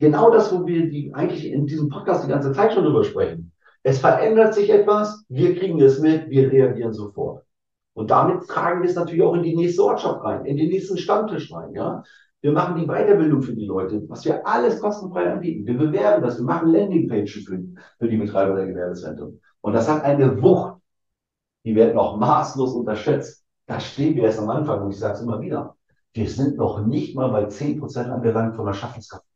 genau das, wo wir die eigentlich in diesem Podcast die ganze Zeit schon drüber sprechen. Es verändert sich etwas, wir kriegen es mit, wir reagieren sofort. Und damit tragen wir es natürlich auch in die nächste Ortschaft rein, in den nächsten Stammtisch rein, ja. Wir machen die Weiterbildung für die Leute, was wir alles kostenfrei anbieten. Wir bewerben das, wir machen Landingpages für, für die Betreiber der Gewerbezentren. Und das hat eine Wucht, die wird noch maßlos unterschätzt. Da stehen wir erst am Anfang und ich sage es immer wieder. Wir sind noch nicht mal bei 10% angelangt von der Schaffenskraft.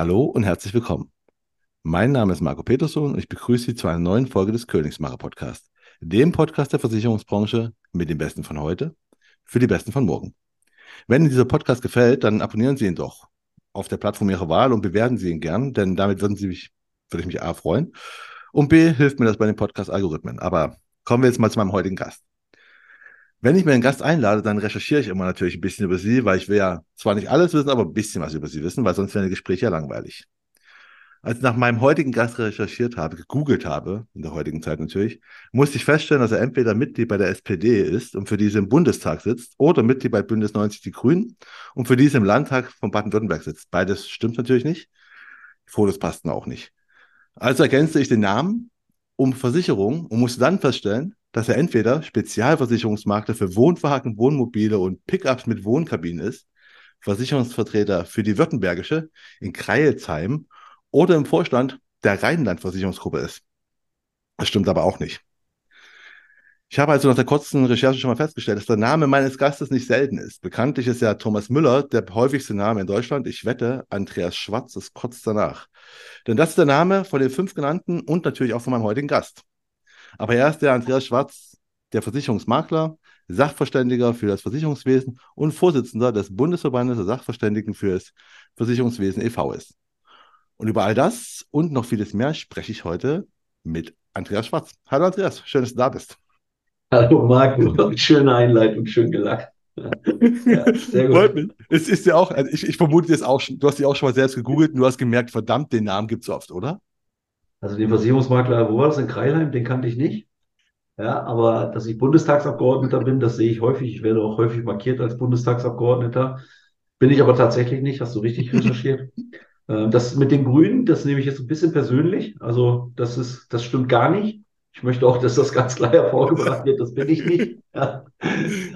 Hallo und herzlich willkommen. Mein Name ist Marco Peterson und ich begrüße Sie zu einer neuen Folge des Königsmacher Podcast, dem Podcast der Versicherungsbranche mit den Besten von heute für die Besten von morgen. Wenn Ihnen dieser Podcast gefällt, dann abonnieren Sie ihn doch auf der Plattform Ihrer Wahl und bewerten Sie ihn gern, denn damit würden Sie mich, würde ich mich A freuen und B hilft mir das bei den Podcast-Algorithmen. Aber kommen wir jetzt mal zu meinem heutigen Gast. Wenn ich mir einen Gast einlade, dann recherchiere ich immer natürlich ein bisschen über sie, weil ich will ja zwar nicht alles wissen, aber ein bisschen was über sie wissen, weil sonst wären die Gespräche ja langweilig. Als ich nach meinem heutigen Gast recherchiert habe, gegoogelt habe, in der heutigen Zeit natürlich, musste ich feststellen, dass er entweder Mitglied bei der SPD ist und für diese im Bundestag sitzt oder Mitglied bei Bündnis 90 Die Grünen und für diese im Landtag von Baden-Württemberg sitzt. Beides stimmt natürlich nicht. Die Fotos passten auch nicht. Also ergänzte ich den Namen um Versicherung und musste dann feststellen, dass er entweder Spezialversicherungsmakler für Wohnwagen, Wohnmobile und Pickups mit Wohnkabinen ist, Versicherungsvertreter für die Württembergische in Kreilsheim oder im Vorstand der Rheinland-Versicherungsgruppe ist. Das stimmt aber auch nicht. Ich habe also nach der kurzen Recherche schon mal festgestellt, dass der Name meines Gastes nicht selten ist. Bekanntlich ist ja Thomas Müller der häufigste Name in Deutschland. Ich wette, Andreas Schwarz ist kurz danach. Denn das ist der Name von den fünf genannten und natürlich auch von meinem heutigen Gast. Aber er ist der Andreas Schwarz, der Versicherungsmakler, Sachverständiger für das Versicherungswesen und Vorsitzender des Bundesverbandes der Sachverständigen für das Versicherungswesen e.V. ist. Und über all das und noch vieles mehr spreche ich heute mit Andreas Schwarz. Hallo Andreas, schön, dass du da bist. Hallo Marco, schöne Einleitung, schön gelacht. Ja, sehr gut. Freut mich. Es ist ja auch, also ich, ich vermute jetzt auch schon, du hast dich auch schon mal selbst gegoogelt und du hast gemerkt, verdammt, den Namen gibt es oft, oder? Also den Versicherungsmakler, wo war das in Kreilheim, den kannte ich nicht. Ja, aber dass ich Bundestagsabgeordneter bin, das sehe ich häufig. Ich werde auch häufig markiert als Bundestagsabgeordneter. Bin ich aber tatsächlich nicht, hast du richtig recherchiert. Ähm, das mit den Grünen, das nehme ich jetzt ein bisschen persönlich. Also das ist, das stimmt gar nicht. Ich möchte auch, dass das ganz klar hervorgebracht wird. Das bin ich nicht. Ja.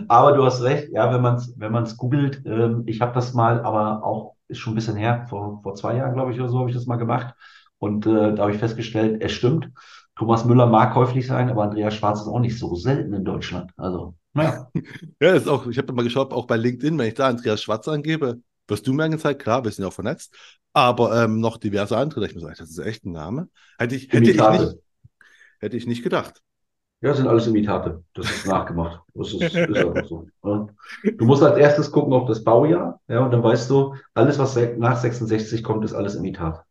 Aber du hast recht. Ja, wenn man es, wenn man es googelt, ähm, ich habe das mal, aber auch ist schon ein bisschen her. Vor vor zwei Jahren, glaube ich, oder so habe ich das mal gemacht. Und äh, da habe ich festgestellt, es stimmt. Thomas Müller mag häufig sein, aber Andreas Schwarz ist auch nicht so selten in Deutschland. Also, naja. Ja, ist auch, ich habe mal geschaut, auch bei LinkedIn, wenn ich da Andreas Schwarz angebe, wirst du mir angezeigt, klar, wir sind ja auch vernetzt, aber ähm, noch diverse andere. Ich muss sagen, das ist echt ein Name. Hätte ich, hätte ich, nicht, hätte ich nicht gedacht. Ja, sind alles Imitate. Das ist nachgemacht. Das ist, ist einfach so. Ja. Du musst als erstes gucken auf das Baujahr, ja, und dann weißt du, alles, was nach 66 kommt, ist alles Imitat.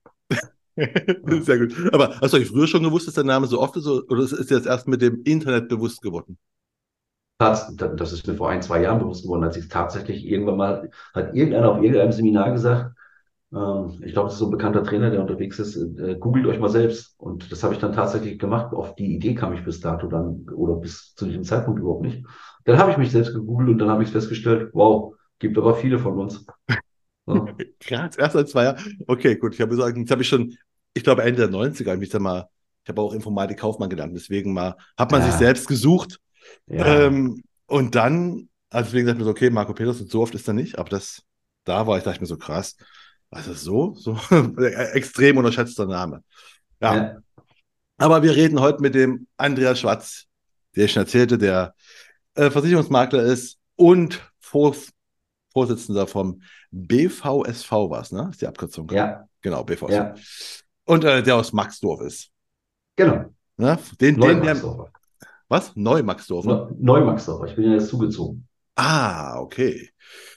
Sehr gut. Aber hast du euch früher schon gewusst, dass der Name so oft ist, oder ist dir jetzt erst mit dem Internet bewusst geworden? Das, das ist mir vor ein, zwei Jahren bewusst geworden, als ich tatsächlich irgendwann mal, hat irgendeiner auf irgendeinem Seminar gesagt, ähm, ich glaube, das ist so ein bekannter Trainer, der unterwegs ist, äh, googelt euch mal selbst. Und das habe ich dann tatsächlich gemacht. Auf die Idee kam ich bis dato dann, oder bis zu diesem Zeitpunkt überhaupt nicht. Dann habe ich mich selbst gegoogelt und dann habe ich festgestellt, wow, gibt aber viele von uns. Ja. Krass, erst seit zwei Jahren. Okay, gut. Ich habe gesagt, jetzt habe ich schon, ich glaube, Ende der 90er habe ich da mal, ich habe auch Informatik Kaufmann gelernt, deswegen mal, hat man ja. sich selbst gesucht. Ja. Ähm, und dann, also deswegen ich mir so, okay, Marco Petersen, so oft ist er nicht, aber das, da war ich, dachte ich mir so krass. Was ist so? So extrem unterschätzter Name. Ja. ja. Aber wir reden heute mit dem Andreas Schwarz, der ich schon erzählte, der äh, Versicherungsmakler ist und Vor Vorsitzender vom BVSV war es, ne? Ist die Abkürzung. Ja. Genau, BVSV. Ja. Und äh, der aus Maxdorf ist. Genau. Ne? Den, den, der, was? Neumaxdorf? Neumaxdorf. Ich bin ja jetzt zugezogen. Ah, okay.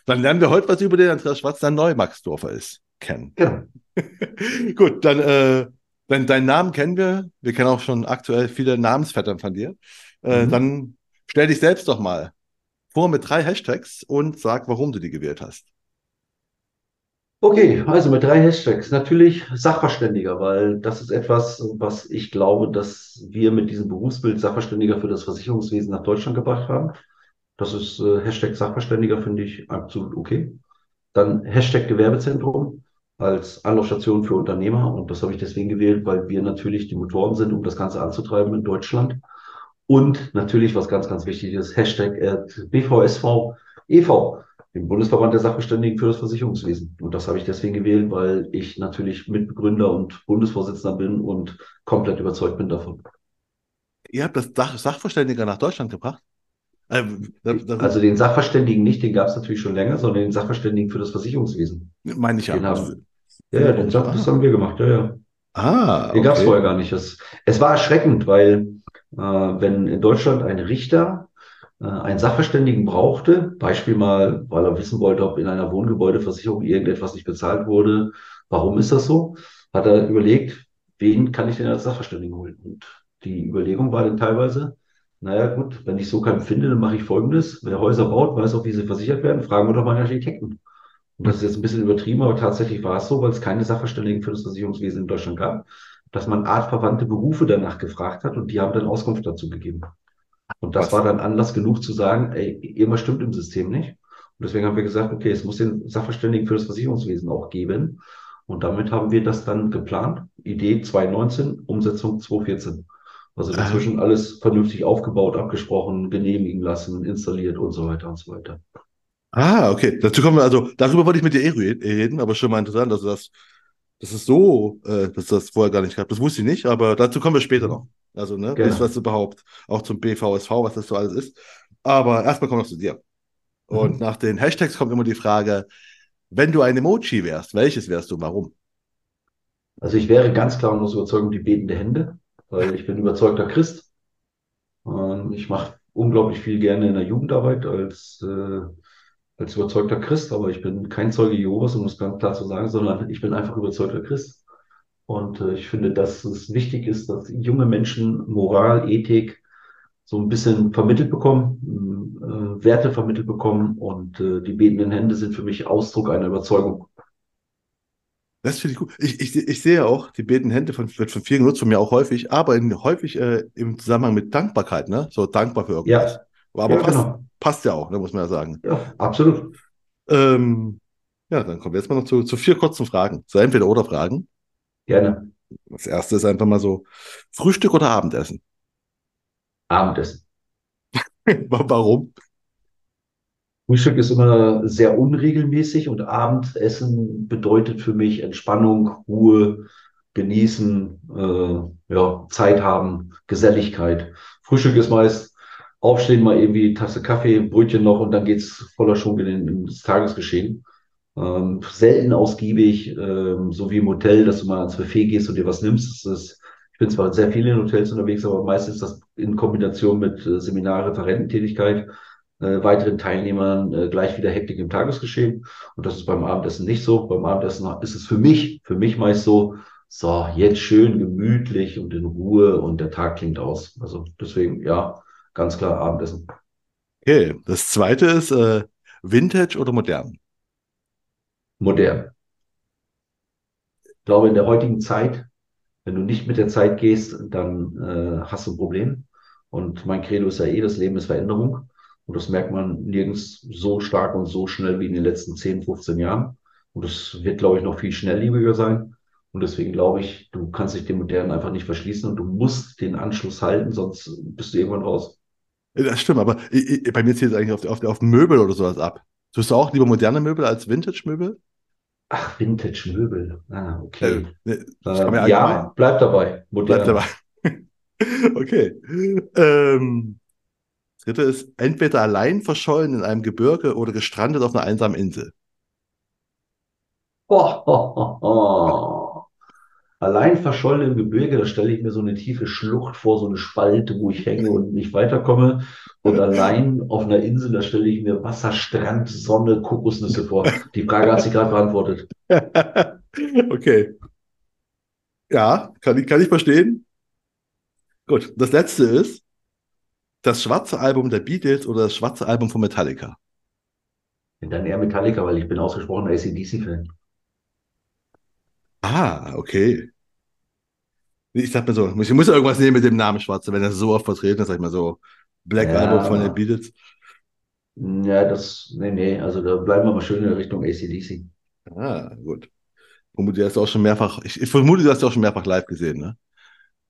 Dann lernen wir heute was über den Andreas Schwarz, der Neumaxdorfer ist, kennen. Genau. Gut, dann, äh, dann deinen Namen kennen wir. Wir kennen auch schon aktuell viele Namensvettern von dir. Äh, mhm. Dann stell dich selbst doch mal vor mit drei Hashtags und sag, warum du die gewählt hast. Okay, also mit drei Hashtags. Natürlich Sachverständiger, weil das ist etwas, was ich glaube, dass wir mit diesem Berufsbild Sachverständiger für das Versicherungswesen nach Deutschland gebracht haben. Das ist äh, Hashtag Sachverständiger, finde ich absolut okay. Dann Hashtag Gewerbezentrum als Anlaufstation für Unternehmer. Und das habe ich deswegen gewählt, weil wir natürlich die Motoren sind, um das Ganze anzutreiben in Deutschland. Und natürlich, was ganz, ganz wichtig ist, Hashtag äh, BVSV e.V., dem Bundesverband der Sachverständigen für das Versicherungswesen. Und das habe ich deswegen gewählt, weil ich natürlich Mitbegründer und Bundesvorsitzender bin und komplett überzeugt bin davon. Ihr habt das Sach Sachverständiger nach Deutschland gebracht? Ähm, also den Sachverständigen nicht, den gab es natürlich schon länger, sondern den Sachverständigen für das Versicherungswesen. Meine ich ja. Den haben, ja, ja, den, das haben wir gemacht, ja, ja. Ah, Den gab es vorher gar nicht. Es, es war erschreckend, weil wenn in Deutschland ein Richter äh, einen Sachverständigen brauchte, Beispiel mal, weil er wissen wollte, ob in einer Wohngebäudeversicherung irgendetwas nicht bezahlt wurde, warum ist das so, hat er überlegt, wen kann ich denn als Sachverständigen holen? Und die Überlegung war dann teilweise, naja gut, wenn ich so keinen finde, dann mache ich Folgendes. Wer Häuser baut, weiß auch, wie sie versichert werden. Fragen wir doch mal einen Architekten. Und das ist jetzt ein bisschen übertrieben, aber tatsächlich war es so, weil es keine Sachverständigen für das Versicherungswesen in Deutschland gab, dass man artverwandte Berufe danach gefragt hat und die haben dann Auskunft dazu gegeben. Und das Was? war dann Anlass genug zu sagen, ey, irgendwas stimmt im System nicht. Und deswegen haben wir gesagt, okay, es muss den Sachverständigen für das Versicherungswesen auch geben. Und damit haben wir das dann geplant. Idee 2019, Umsetzung 2014. Also inzwischen alles vernünftig aufgebaut, abgesprochen, genehmigen lassen, installiert und so weiter und so weiter. Ah, okay. Dazu kommen wir, also darüber wollte ich mit dir eh reden, aber schon mal interessant, dass das, das ist so, äh, dass das vorher gar nicht gab. Das wusste ich nicht, aber dazu kommen wir später noch. Also, ne, Gerne. was überhaupt auch zum BVSV, was das so alles ist. Aber erstmal kommen wir noch zu dir. Und mhm. nach den Hashtags kommt immer die Frage, wenn du ein Emoji wärst, welches wärst du, warum? Also ich wäre ganz klar und aus Überzeugung die betende Hände weil ich bin überzeugter Christ. Und ich mache unglaublich viel gerne in der Jugendarbeit als, äh, als überzeugter Christ, aber ich bin kein Zeuge Jehovas, um es ganz klar zu sagen, sondern ich bin einfach überzeugter Christ. Und äh, ich finde, dass es wichtig ist, dass junge Menschen Moral, Ethik so ein bisschen vermittelt bekommen, äh, Werte vermittelt bekommen. Und äh, die betenden Hände sind für mich Ausdruck einer Überzeugung. Das finde ich gut. Ich, ich, ich sehe auch, die betenden Hände von, wird von vielen genutzt, von mir auch häufig, aber in, häufig äh, im Zusammenhang mit Dankbarkeit, ne? So dankbar für irgendwas. Ja. Aber ja, passt, genau. Passt ja auch, ne, muss man ja sagen. Ja, absolut. Ähm, ja, dann kommen wir jetzt mal noch zu, zu vier kurzen Fragen. So entweder oder Fragen. Gerne. Das erste ist einfach mal so: Frühstück oder Abendessen? Abendessen. Warum? Frühstück ist immer sehr unregelmäßig und Abendessen bedeutet für mich Entspannung, Ruhe, genießen, äh, ja, Zeit haben, Geselligkeit. Frühstück ist meist aufstehen, mal irgendwie Tasse Kaffee, Brötchen noch und dann geht's voller Schwung in, in das Tagesgeschehen. Ähm, selten ausgiebig, ähm, so wie im Hotel, dass du mal ans Buffet gehst und dir was nimmst. Ist, ich bin zwar sehr viel in Hotels unterwegs, aber meistens das in Kombination mit äh, Seminar, Referententätigkeit äh, weiteren Teilnehmern äh, gleich wieder Hektik im Tagesgeschehen. Und das ist beim Abendessen nicht so. Beim Abendessen ist es für mich, für mich meist so, so, jetzt schön gemütlich und in Ruhe und der Tag klingt aus. Also deswegen, ja, ganz klar Abendessen. Okay, das zweite ist äh, Vintage oder modern? Modern. Ich glaube, in der heutigen Zeit, wenn du nicht mit der Zeit gehst, dann äh, hast du ein Problem. Und mein Credo ist ja eh, das Leben ist Veränderung. Und das merkt man nirgends so stark und so schnell wie in den letzten 10, 15 Jahren. Und das wird, glaube ich, noch viel schnelllebiger sein. Und deswegen glaube ich, du kannst dich dem Modernen einfach nicht verschließen und du musst den Anschluss halten, sonst bist du irgendwann raus. Das stimmt, aber ich, bei mir zählt es eigentlich auf, auf, auf Möbel oder sowas ab. Tust du auch lieber moderne Möbel als Vintage-Möbel? Ach, Vintage-Möbel. Ah, okay. Äh, äh, ja, bleib dabei. Modern. Bleib dabei. okay. Ähm, dritte ist entweder allein verschollen in einem Gebirge oder gestrandet auf einer einsamen Insel. Oh, oh, oh, allein verschollen im Gebirge, da stelle ich mir so eine tiefe Schlucht vor, so eine Spalte, wo ich hänge und nicht weiterkomme. Und allein auf einer Insel, da stelle ich mir Wasser, Strand, Sonne, Kokosnüsse vor. Die Frage hat sie gerade beantwortet. okay. Ja, kann ich, kann ich verstehen. Gut, das letzte ist, das schwarze Album der Beatles oder das schwarze Album von Metallica? Dann eher Metallica, weil ich bin ausgesprochener ACDC-Fan. Ah, okay. Ich sag mir so, ich muss ja irgendwas nehmen mit dem Namen Schwarze, wenn er so oft vertreten ist, sag ich mal so. Black Ja, Album von den Beatles. ja, das, nee, nee, also da bleiben wir mal schön in Richtung AC/DC. Ah, gut. Vermute, du hast auch schon mehrfach, ich, ich vermute, du hast auch schon mehrfach live gesehen, ne?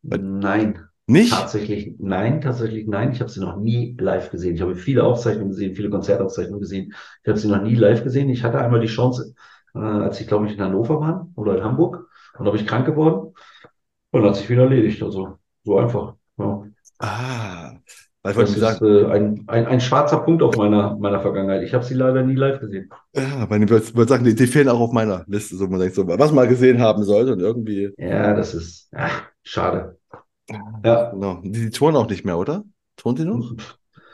Nein, Nicht? tatsächlich, nein, tatsächlich nein. Ich habe sie noch nie live gesehen. Ich habe viele Aufzeichnungen gesehen, viele Konzertaufzeichnungen gesehen. Ich habe sie noch nie live gesehen. Ich hatte einmal die Chance, äh, als ich glaube ich in Hannover war oder in Hamburg, und da bin ich krank geworden und hat sich wieder erledigt. Also so einfach. Ja. Ah, weil ich wollte Das mir ist sagen, äh, ein, ein, ein schwarzer Punkt auf meiner, meiner Vergangenheit. Ich habe sie leider nie live gesehen. ja, weil ich wollte wollte sagen, die, die fehlen auch auf meiner Liste, so man denkt so, was man gesehen haben sollte und irgendwie, Ja, das ist ja, schade. Ja. genau. Die, die touren auch nicht mehr, oder? Touren die noch?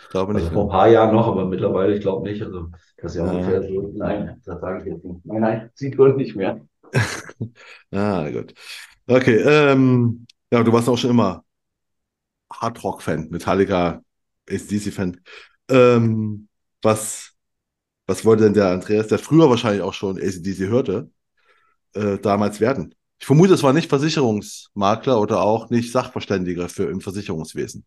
Ich glaube Also nicht. vor ein paar Jahren noch, aber mittlerweile, ich glaube nicht. Also das ist ja Ja. ungefähr so. Nein, das sage ich jetzt nicht. Nein, nein, sie wohl nicht mehr. Ah, gut. Okay, ähm, ja, du warst auch schon immer Hardrock-Fan, Metallica, AC/DC-Fan. Ähm, was, was wollte denn der Andreas, der früher wahrscheinlich auch schon AC/DC hörte, äh, damals werden? Ich vermute, es war nicht Versicherungsmakler oder auch nicht Sachverständiger für im Versicherungswesen.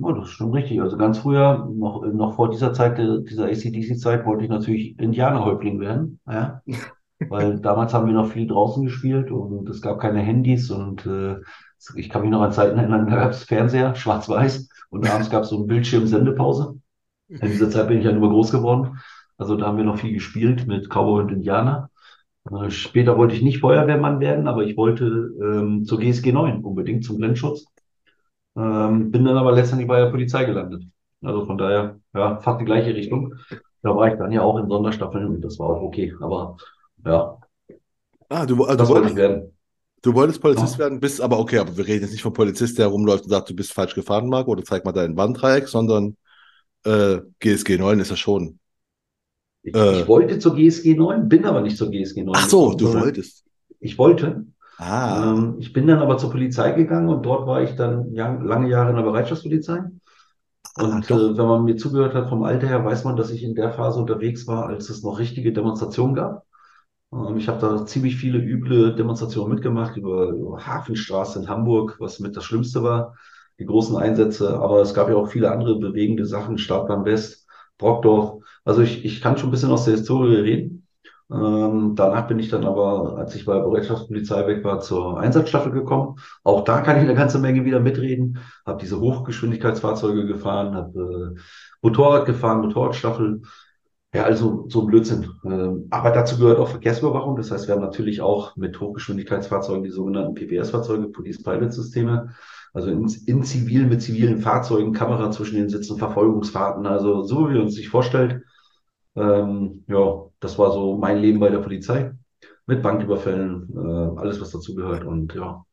Oh, das ist schon richtig. Also ganz früher, noch, noch vor dieser Zeit, dieser AC/DC-Zeit, wollte ich natürlich Indianerhäuptling werden. Ja? Weil damals haben wir noch viel draußen gespielt und es gab keine Handys und äh, ich kann mich noch an Zeiten erinnern, da gab es Fernseher, schwarz-weiß und abends gab es so einen Bildschirm Sendepause. In dieser Zeit bin ich ja nur groß geworden. Also da haben wir noch viel gespielt mit Cowboy und Indianer. Äh, Später wollte ich nicht Feuerwehrmann werden, aber ich wollte ähm, zur GSG 9 unbedingt zum Blendschutz. Ähm, bin dann aber letztendlich bei der Polizei gelandet. Also von daher, ja, fast die gleiche Richtung. Da war ich dann ja auch in Sonderstaffeln und das war auch okay. Aber ja, Ah, du, also das du wollte ich wolltest, werden. du wolltest Polizist Ja. werden, bist aber okay, aber wir reden jetzt nicht vom Polizist, der rumläuft und sagt, du bist falsch gefahren, Marc, oder zeig mal dein Warndreieck, sondern äh, GSG 9 ist ja schon. Ich, Äh. ich wollte zur GSG 9, bin aber nicht zur GSG 9 Ach so, du wolltest. Ich wollte. Ah, Ähm, ich bin dann aber zur Polizei gegangen und dort war ich dann ja, lange Jahre in der Bereitschaftspolizei. Und Ah, äh, wenn man mir zugehört hat vom Alter her, weiß man, dass ich in der Phase unterwegs war, als es noch richtige Demonstrationen gab. Ähm, ich habe da ziemlich viele üble Demonstrationen mitgemacht über, über Hafenstraße in Hamburg, was mit das Schlimmste war, die großen Einsätze. Aber es gab ja auch viele andere bewegende Sachen, Stadtbahn West, Brockdorf. Also ich, ich kann schon ein bisschen aus der Historie reden. Ähm, danach bin ich dann aber, als ich bei der Bereitschaftspolizei weg war, zur Einsatzstaffel gekommen. Auch da kann ich eine ganze Menge wieder mitreden. Habe diese Hochgeschwindigkeitsfahrzeuge gefahren, habe äh, Motorrad gefahren, Motorradstaffel. Ja, also so ein Blödsinn. Ähm, aber dazu gehört auch Verkehrsüberwachung. Das heißt, wir haben natürlich auch mit Hochgeschwindigkeitsfahrzeugen die sogenannten PPS-Fahrzeuge, Police Pilot Systeme. Also in, in zivil mit zivilen Fahrzeugen, Kamera zwischen den Sitzen, Verfolgungsfahrten. Also so wie man es sich vorstellt. Ähm, ja, das war so mein Leben bei der Polizei. Mit Banküberfällen, äh, alles, was dazu gehört. Und ja,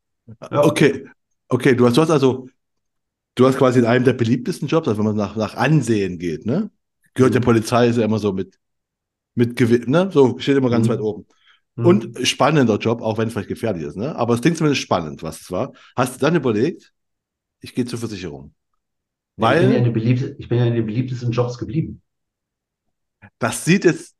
ja. okay. Okay, du hast, du hast also, du hast quasi in einem der beliebtesten Jobs, also wenn man nach, nach Ansehen geht, ne? Gehört der Mhm. Polizei ist ja immer so mit, mit Gewinn, ne? So steht immer ganz Mhm. weit oben. Hm. Und spannender Job, auch wenn es vielleicht gefährlich ist, ne? Aber es klingt zumindest spannend, was es war. Hast du dann überlegt, ich gehe zur Versicherung? ich bin ja in Weil den ich bin ja in den beliebtesten Jobs geblieben. das sieht jetzt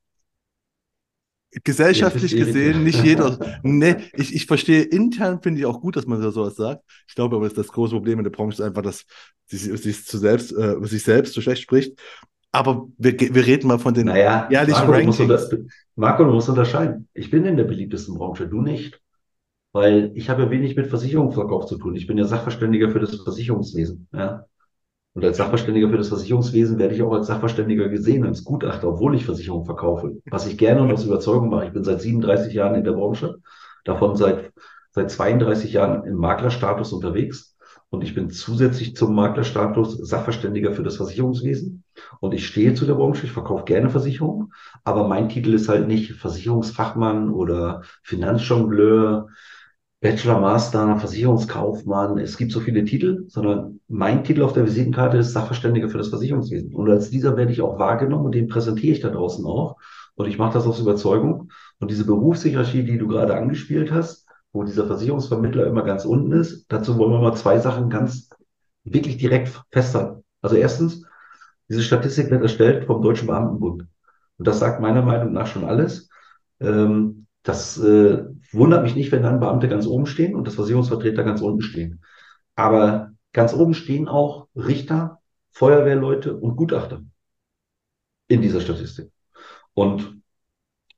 gesellschaftlich Irritiert. gesehen nicht jeder. Nee, ich, ich verstehe intern, finde ich auch gut, dass man da sowas sagt. Ich glaube aber, das, das große Problem in der Branche ist einfach, dass sie sich, sich zu selbst, äh, sich selbst so schlecht spricht. Aber wir, wir reden mal von den Naja, jährlichen Marco, du musst, Rankings. unter, Marco, du musst unterscheiden. Ich bin in der beliebtesten Branche, du nicht. Weil ich habe ja wenig mit Versicherungsverkauf zu tun. Ich bin ja Sachverständiger für das Versicherungswesen. Ja. Und als Sachverständiger für das Versicherungswesen werde ich auch als Sachverständiger gesehen, als Gutachter, obwohl ich Versicherung verkaufe. Was ich gerne und aus Überzeugung mache. Ich bin seit 37 Jahren in der Branche, davon seit, seit 32 Jahren im Maklerstatus unterwegs. Und ich bin zusätzlich zum Maklerstatus Sachverständiger für das Versicherungswesen. Und ich stehe zu der Branche, ich verkaufe gerne Versicherungen, aber mein Titel ist halt nicht Versicherungsfachmann oder Finanzjongleur, Bachelor, Master, Versicherungskaufmann. Es gibt so viele Titel, sondern mein Titel auf der Visitenkarte ist Sachverständiger für das Versicherungswesen. Und als dieser werde ich auch wahrgenommen und den präsentiere ich da draußen auch. Und ich mache das aus Überzeugung. Und diese Berufshierarchie, die du gerade angespielt hast, wo dieser Versicherungsvermittler immer ganz unten ist, dazu wollen wir mal zwei Sachen ganz wirklich direkt festhalten. Also erstens, diese Statistik wird erstellt vom Deutschen Beamtenbund. Und das sagt meiner Meinung nach schon alles. Ähm, Das äh, wundert mich nicht, wenn dann Beamte ganz oben stehen und das Versicherungsvertreter ganz unten stehen. Aber ganz oben stehen auch Richter, Feuerwehrleute und Gutachter in dieser Statistik. Und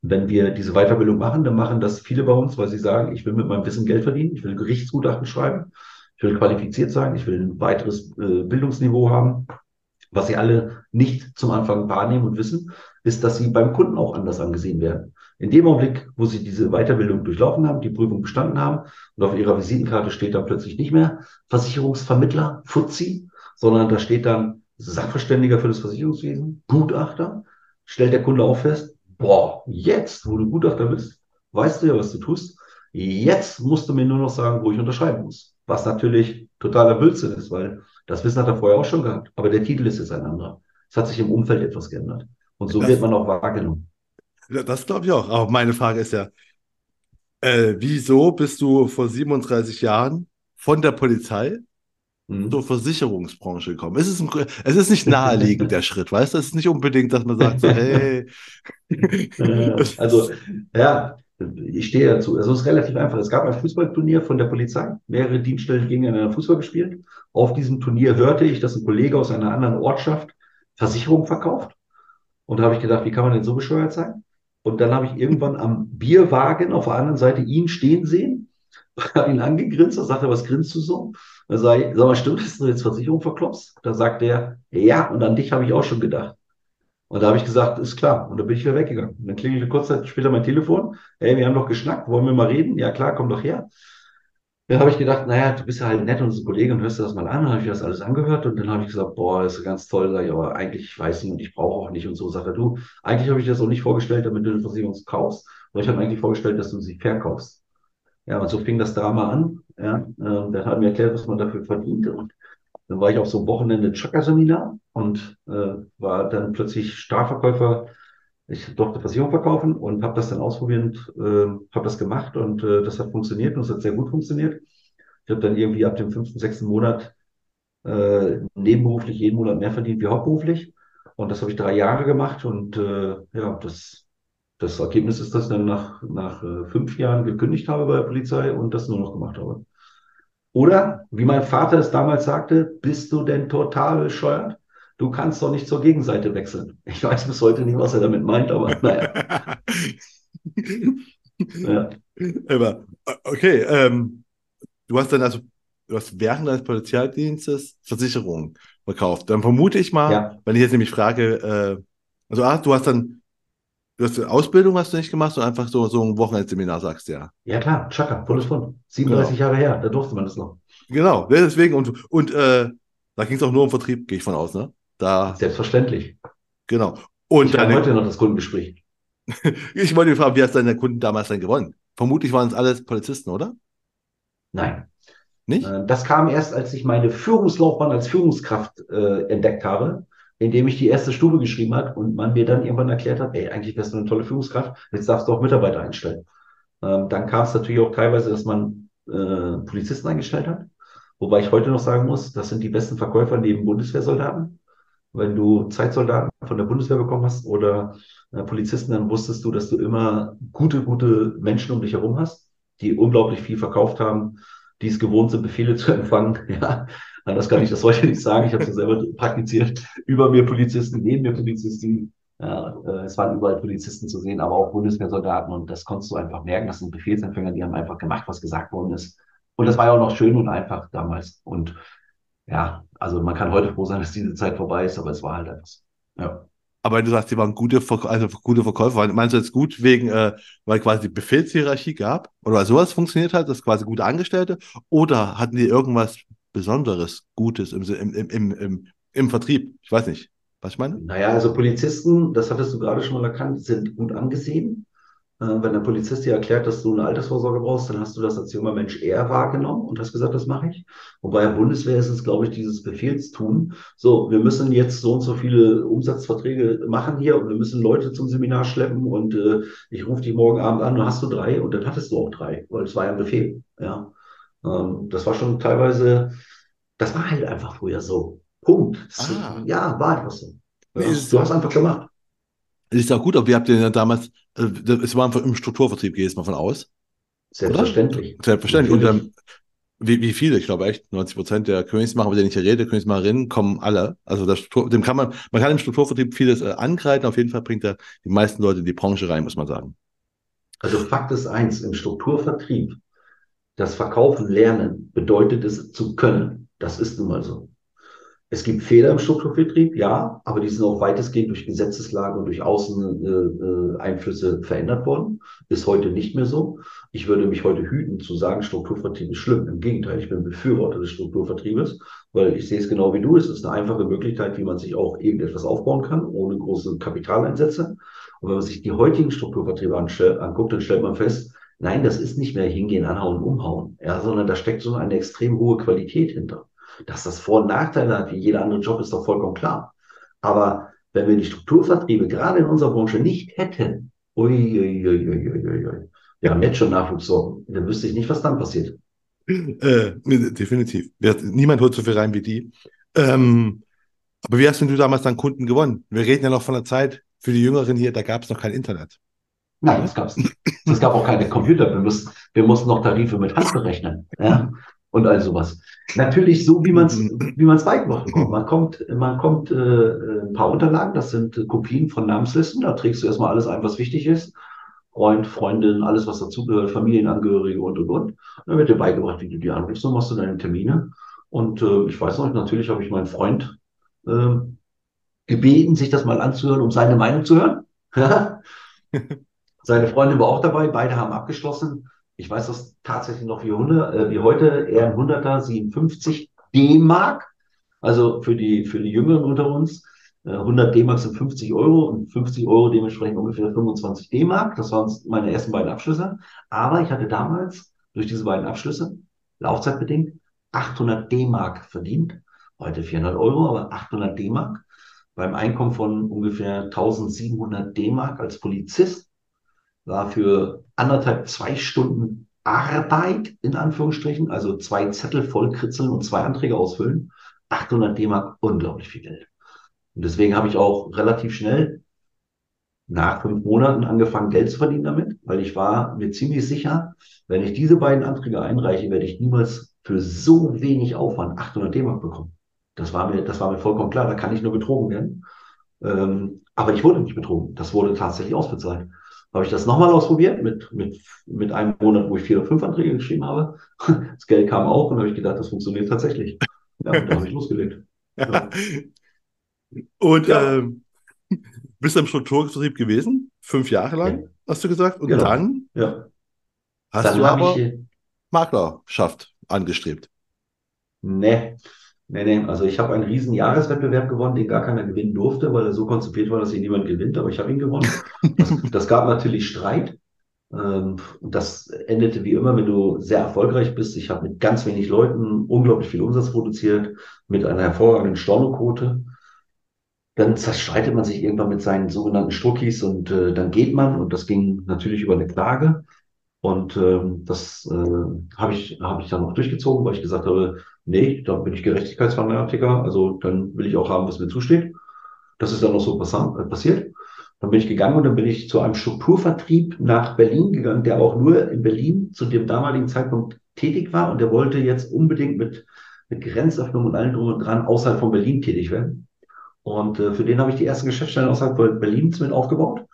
wenn wir diese Weiterbildung machen, dann machen das viele bei uns, weil sie sagen, ich will mit meinem Wissen Geld verdienen, ich will Gerichtsgutachten schreiben, ich will qualifiziert sein, ich will ein weiteres äh, Bildungsniveau haben. Was sie alle nicht zum Anfang wahrnehmen und wissen, ist, dass sie beim Kunden auch anders angesehen werden. In dem Augenblick, wo sie diese Weiterbildung durchlaufen haben, die Prüfung bestanden haben und auf ihrer Visitenkarte steht dann plötzlich nicht mehr Versicherungsvermittler, Fuzzi, sondern da steht dann Sachverständiger für das Versicherungswesen, Gutachter, stellt der Kunde auch fest, boah, jetzt, wo du Gutachter bist, weißt du ja, was du tust. Jetzt musst du mir nur noch sagen, wo ich unterschreiben muss. Was natürlich totaler Blödsinn ist, weil das Wissen hat er vorher auch schon gehabt. Aber der Titel ist jetzt ein anderer. Es hat sich im Umfeld etwas geändert. Und so das, wird man auch wahrgenommen. Das glaube ich auch. Aber meine Frage ist ja, äh, wieso bist du vor 37 Jahren von der Polizei mhm. zur Versicherungsbranche gekommen? Es ist, ein, es ist nicht naheliegend, der Schritt, weißt du? Es ist nicht unbedingt, dass man sagt, so, hey. also, ja, ich stehe dazu. Also es ist relativ einfach. Es gab ein Fußballturnier von der Polizei. Mehrere Dienststellen gegeneinander Fußball gespielt. Auf diesem Turnier hörte ich, dass ein Kollege aus einer anderen Ortschaft Versicherung verkauft. Und da habe ich gedacht, wie kann man denn so bescheuert sein? Und dann habe ich irgendwann am Bierwagen auf der anderen Seite ihn stehen sehen, habe ihn angegrinst, da sagte er, was grinst du so? Da sage ich, sag mal, stimmt, dass du jetzt Versicherung verklopfst? Da sagt er, ja, und an dich habe ich auch schon gedacht. Und da habe ich gesagt, ist klar. Und da bin ich wieder weggegangen. Und dann klingelte kurz Zeit später mein Telefon. Ey, wir haben doch geschnackt, wollen wir mal reden? Ja klar, komm doch her. Dann habe ich gedacht, naja, du bist ja halt nett und so ein Kollege und hörst dir das mal an. Dann habe ich das alles angehört und dann habe ich gesagt, boah, das ist ganz toll. Sag ich, aber eigentlich, ich weiß nicht und ich brauche auch nicht und so. Sagt er, du, eigentlich habe ich das auch nicht vorgestellt, damit du eine Versicherung kaufst. Aber ich habe eigentlich vorgestellt, dass du sie verkaufst. Ja, und so fing das Drama an. Ja, äh, dann hat mir erklärt, was man dafür verdient. Und dann war ich auf so einem Wochenende Chakra-Seminar und äh, war dann plötzlich Starverkäufer. Ich durfte Versicherung verkaufen und habe das dann ausprobiert, äh, habe das gemacht und äh, das hat funktioniert und es hat sehr gut funktioniert. Ich habe dann irgendwie ab dem fünften, sechsten Monat äh, nebenberuflich jeden Monat mehr verdient wie hauptberuflich. Und das habe ich drei Jahre gemacht und äh, ja, das, das Ergebnis ist, dass ich dann nach, nach äh, fünf Jahren gekündigt habe bei der Polizei und das nur noch gemacht habe. Oder, wie mein Vater es damals sagte, bist du denn total bescheuert? Du kannst doch nicht zur Gegenseite wechseln. Ich weiß bis heute nicht, was er damit meint, aber naja. ja. Aber, okay, ähm, du hast dann also, du hast während deines Polizeidienstes Versicherungen verkauft. Dann vermute ich mal, ja. wenn ich jetzt nämlich frage, äh, also ah, du hast dann Du hast eine Ausbildung hast du nicht gemacht, sondern einfach so, so ein Wochenendseminar, sagst du ja. Ja, klar, Chaka, Bundesbund. 37 genau. Jahre her, da durfte man das noch. Genau, deswegen, und, und äh, da ging es auch nur um Vertrieb, gehe ich von aus, ne? Da, Selbstverständlich. Genau. Und ich habe heute noch das Kundengespräch. ich wollte fragen, wie hast deine Kunden damals denn gewonnen? Vermutlich waren es alles Polizisten, oder? Nein. Nicht? Äh, das kam erst, als ich meine Führungslaufbahn als Führungskraft äh, entdeckt habe indem ich die erste Stufe geschrieben hat und man mir dann irgendwann erklärt hat, ey, eigentlich wärst du eine tolle Führungskraft, jetzt darfst du auch Mitarbeiter einstellen. Ähm, dann kam es natürlich auch teilweise, dass man äh, Polizisten eingestellt hat. Wobei ich heute noch sagen muss, das sind die besten Verkäufer neben Bundeswehrsoldaten. Wenn du Zeitsoldaten von der Bundeswehr bekommen hast oder äh, Polizisten, dann wusstest du, dass du immer gute, gute Menschen um dich herum hast, die unglaublich viel verkauft haben, die es gewohnt sind, Befehle zu empfangen. Ja, Anders kann ich das heute nicht sagen. Ich habe es selber praktiziert. Über mir Polizisten, neben mir Polizisten. Ja, äh, es waren überall Polizisten zu sehen, aber auch Bundeswehrsoldaten. Und das konntest du einfach merken. Das sind Befehlsempfänger, die haben einfach gemacht, was gesagt worden ist. Und das war ja auch noch schön und einfach damals. Und ja, also man kann heute froh sein, dass diese Zeit vorbei ist, aber es war halt etwas. Ja. Aber wenn du sagst, die waren gute, Verk also gute Verkäufer, meinst du jetzt gut wegen, äh, weil quasi die Befehlshierarchie gab? Oder weil sowas funktioniert hat, das quasi gute Angestellte? Oder hatten die irgendwas Besonderes, Gutes im, im, im, im, im Vertrieb? Ich weiß nicht. Was ich meine? Naja, also Polizisten, das hattest du gerade schon mal erkannt, sind gut angesehen. Äh, wenn der Polizist dir erklärt, dass du eine Altersvorsorge brauchst, dann hast du das als junger Mensch eher wahrgenommen und hast gesagt, das mache ich. Wobei der Bundeswehr ist es, glaube ich, dieses Befehlstun. So, wir müssen jetzt so und so viele Umsatzverträge machen hier und wir müssen Leute zum Seminar schleppen und äh, ich rufe dich morgen Abend an, dann hast du drei und dann hattest du auch drei, weil es war ja ein Befehl. Ja. Ähm, das war schon teilweise, das war halt einfach früher so. Punkt. Ah. Ja, war einfach so. Ja, du hast einfach gemacht. Ist auch gut, aber wie habt ihr denn damals, äh, es war einfach im Strukturvertrieb, gehe ich jetzt mal von aus. Selbstverständlich. Oder? Selbstverständlich. Und ähm, wie, wie viele? Ich glaube echt, 90 Prozent der Königsmacher, mit denen ich hier rede, Königsmacherinnen, kommen alle. Also das Struktur, dem kann man, man kann im Strukturvertrieb vieles äh, angreifen. Auf jeden Fall bringt er die meisten Leute in die Branche rein, muss man sagen. Also Fakt ist eins, im Strukturvertrieb, das Verkaufen lernen bedeutet es zu können. Das ist nun mal so. Es gibt Fehler im Strukturvertrieb, ja, aber die sind auch weitestgehend durch Gesetzeslage und durch Außeneinflüsse äh, äh verändert worden. Ist heute nicht mehr so. Ich würde mich heute hüten zu sagen, Strukturvertrieb ist schlimm. Im Gegenteil, ich bin Befürworter des Strukturvertriebes, weil ich sehe es genau wie du. Es ist eine einfache Möglichkeit, wie man sich auch eben etwas aufbauen kann, ohne große Kapitaleinsätze. Und wenn man sich die heutigen Strukturvertriebe anguckt, dann stellt man fest, nein, das ist nicht mehr hingehen, anhauen, umhauen, ja, sondern da steckt so eine extrem hohe Qualität hinter. Dass das Vor- und Nachteile hat, wie jeder andere Job, ist doch vollkommen klar. Aber wenn wir die Strukturvertriebe gerade in unserer Branche nicht hätten, ui, ui, ui, ui, ui, wir haben jetzt schon Nachwuchssorgen, dann wüsste ich nicht, was dann passiert. Äh, definitiv. Niemand holt so viel rein wie die. Ähm, aber wie hast denn du damals dann Kunden gewonnen? Wir reden ja noch von der Zeit für die Jüngeren hier, da gab es noch kein Internet. Nein, das gab es nicht. Es gab auch keine Computer. Wir mussten, wir mussten noch Tarife mit Hand berechnen. Ja? und all sowas. Natürlich so, wie man es wie man es beigebracht bekommt. Man kommt, man kommt äh, ein paar Unterlagen, das sind Kopien von Namenslisten, da trägst du erstmal alles ein, was wichtig ist. Freund, Freundin, alles, was dazugehört, Familienangehörige und und und. Dann wird dir beigebracht, wie du die anrufst, dann machst du deine Termine. Und äh, ich weiß noch, natürlich habe ich meinen Freund äh, gebeten, sich das mal anzuhören, um seine Meinung zu hören. Seine Freundin war auch dabei, beide haben abgeschlossen ich weiß das tatsächlich noch wie, 100, äh, wie heute, eher ein Hunderter, 57 D-Mark. Also für die, für die Jüngeren unter uns. Äh, 100 D-Mark sind 50 Euro und 50 Euro dementsprechend ungefähr 25 D-Mark. Das waren meine ersten beiden Abschlüsse. Aber ich hatte damals durch diese beiden Abschlüsse, laufzeitbedingt, 800 D-Mark verdient. Heute 400 Euro, aber 800 D-Mark. Beim Einkommen von ungefähr 1700 D-Mark als Polizist war für anderthalb, zwei Stunden Arbeit, in Anführungsstrichen, also zwei Zettel vollkritzeln und zwei Anträge ausfüllen. 800 D-Mark, unglaublich viel Geld. Und deswegen habe ich auch relativ schnell nach fünf Monaten angefangen, Geld zu verdienen damit, weil ich war mir ziemlich sicher, wenn ich diese beiden Anträge einreiche, werde ich niemals für so wenig Aufwand 800 D-Mark bekommen. Das war mir, das war mir vollkommen klar. Da kann ich nur betrogen werden. Ähm, aber ich wurde nicht betrogen. Das wurde tatsächlich ausbezahlt habe ich das nochmal ausprobiert mit, mit, mit einem Monat, wo ich vier oder fünf Anträge geschrieben habe. Das Geld kam auch und habe ich gedacht, das funktioniert tatsächlich. Ja, da habe ich losgelegt. Ja. Und ja. ähm, bist du im Strukturvertrieb gewesen? Fünf Jahre lang, ja. hast du gesagt? Und genau. dann ja. hast dann du aber ich, Maklerschaft angestrebt. Nee, Nee, nee, also ich habe einen riesen Jahreswettbewerb gewonnen, den gar keiner gewinnen durfte, weil er so konzipiert war, dass ihn niemand gewinnt, aber ich habe ihn gewonnen. Das, das gab natürlich Streit. Ähm, das endete wie immer, wenn du sehr erfolgreich bist. Ich habe mit ganz wenig Leuten unglaublich viel Umsatz produziert, mit einer hervorragenden Stornoquote. Dann zerstreitet man sich irgendwann mit seinen sogenannten Struckis und äh, dann geht man und das ging natürlich über eine Klage. Und ähm, das äh, habe ich, hab ich dann noch durchgezogen, weil ich gesagt habe, nee, da bin ich Gerechtigkeitsfanatiker, also dann will ich auch haben, was mir zusteht. Das ist dann noch so äh, passiert. Dann bin ich gegangen und dann bin ich zu einem Strukturvertrieb nach Berlin gegangen, der auch nur in Berlin zu dem damaligen Zeitpunkt tätig war und der wollte jetzt unbedingt mit, mit Grenzöffnung und allem drum und dran außerhalb von Berlin tätig werden. Und äh, für den habe ich die ersten Geschäftsstellen außerhalb von Berlin mit aufgebaut.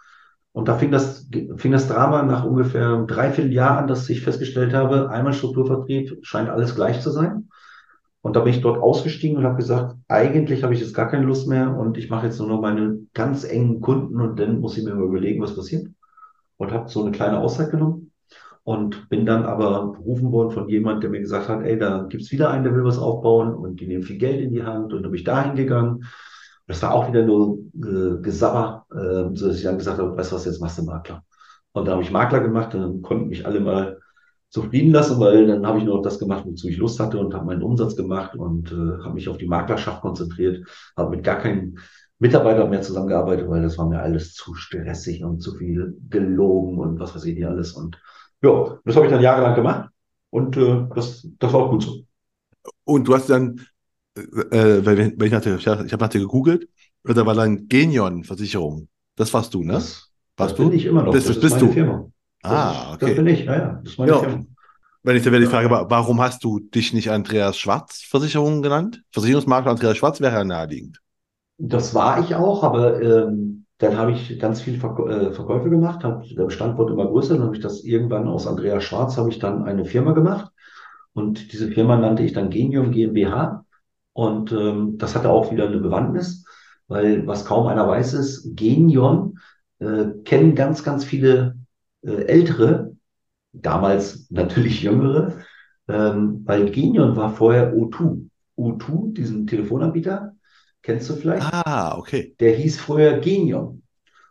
Und da fing das, fing das Drama nach ungefähr dreiviertel Jahr an, dass ich festgestellt habe, einmal Strukturvertrieb scheint alles gleich zu sein. Und da bin ich dort ausgestiegen und habe gesagt, eigentlich habe ich jetzt gar keine Lust mehr und ich mache jetzt nur noch meine ganz engen Kunden und dann muss ich mir überlegen, was passiert. Und habe so eine kleine Auszeit genommen und bin dann aber berufen worden von jemand, der mir gesagt hat, ey, da gibt's wieder einen, der will was aufbauen und die nehmen viel Geld in die Hand und dann bin ich dahin gegangen das war auch wieder nur äh, Gesabber, äh, so dass ich dann gesagt habe, weißt du was, jetzt machst du Makler. Und da habe ich Makler gemacht und dann konnten mich alle mal zufrieden lassen, weil dann habe ich nur das gemacht, wozu ich Lust hatte und habe meinen Umsatz gemacht und äh, habe mich auf die Maklerschaft konzentriert, habe mit gar keinen Mitarbeitern mehr zusammengearbeitet, weil das war mir alles zu stressig und zu viel gelogen und was weiß ich nicht alles. Und ja, das habe ich dann jahrelang gemacht und äh, das, das war auch gut so. Und du hast dann äh, weil, weil ich, hatte, ich habe nach dir gegoogelt, da war dann Genion-Versicherung. Das warst du, ne? Das, warst das du? bin ich immer noch. Bist, das bist, du? Firma. Ah, okay. Das bin ich, ja, ja. Das ist meine Ja. Firma. Wenn ich, dann wäre die Frage, wa- warum hast du dich nicht Andreas Schwarz Versicherungen genannt? Versicherungsmakler Andreas Schwarz wäre ja naheliegend. Das war ich auch, aber ähm, dann habe ich ganz viel Verk äh, Verkäufe gemacht, hab, der Bestand wurde immer größer, dann habe ich das irgendwann aus Andreas Schwarz, habe ich dann eine Firma gemacht und diese Firma nannte ich dann Genium GmbH und ähm, das hatte auch wieder eine Bewandtnis, weil was kaum einer weiß ist, Genion äh, kennen ganz, ganz viele Ältere, damals natürlich Jüngere, ähm, weil Genion war vorher O2. O2, diesen Telefonanbieter, kennst du vielleicht? Ah, okay. Der hieß früher Genion.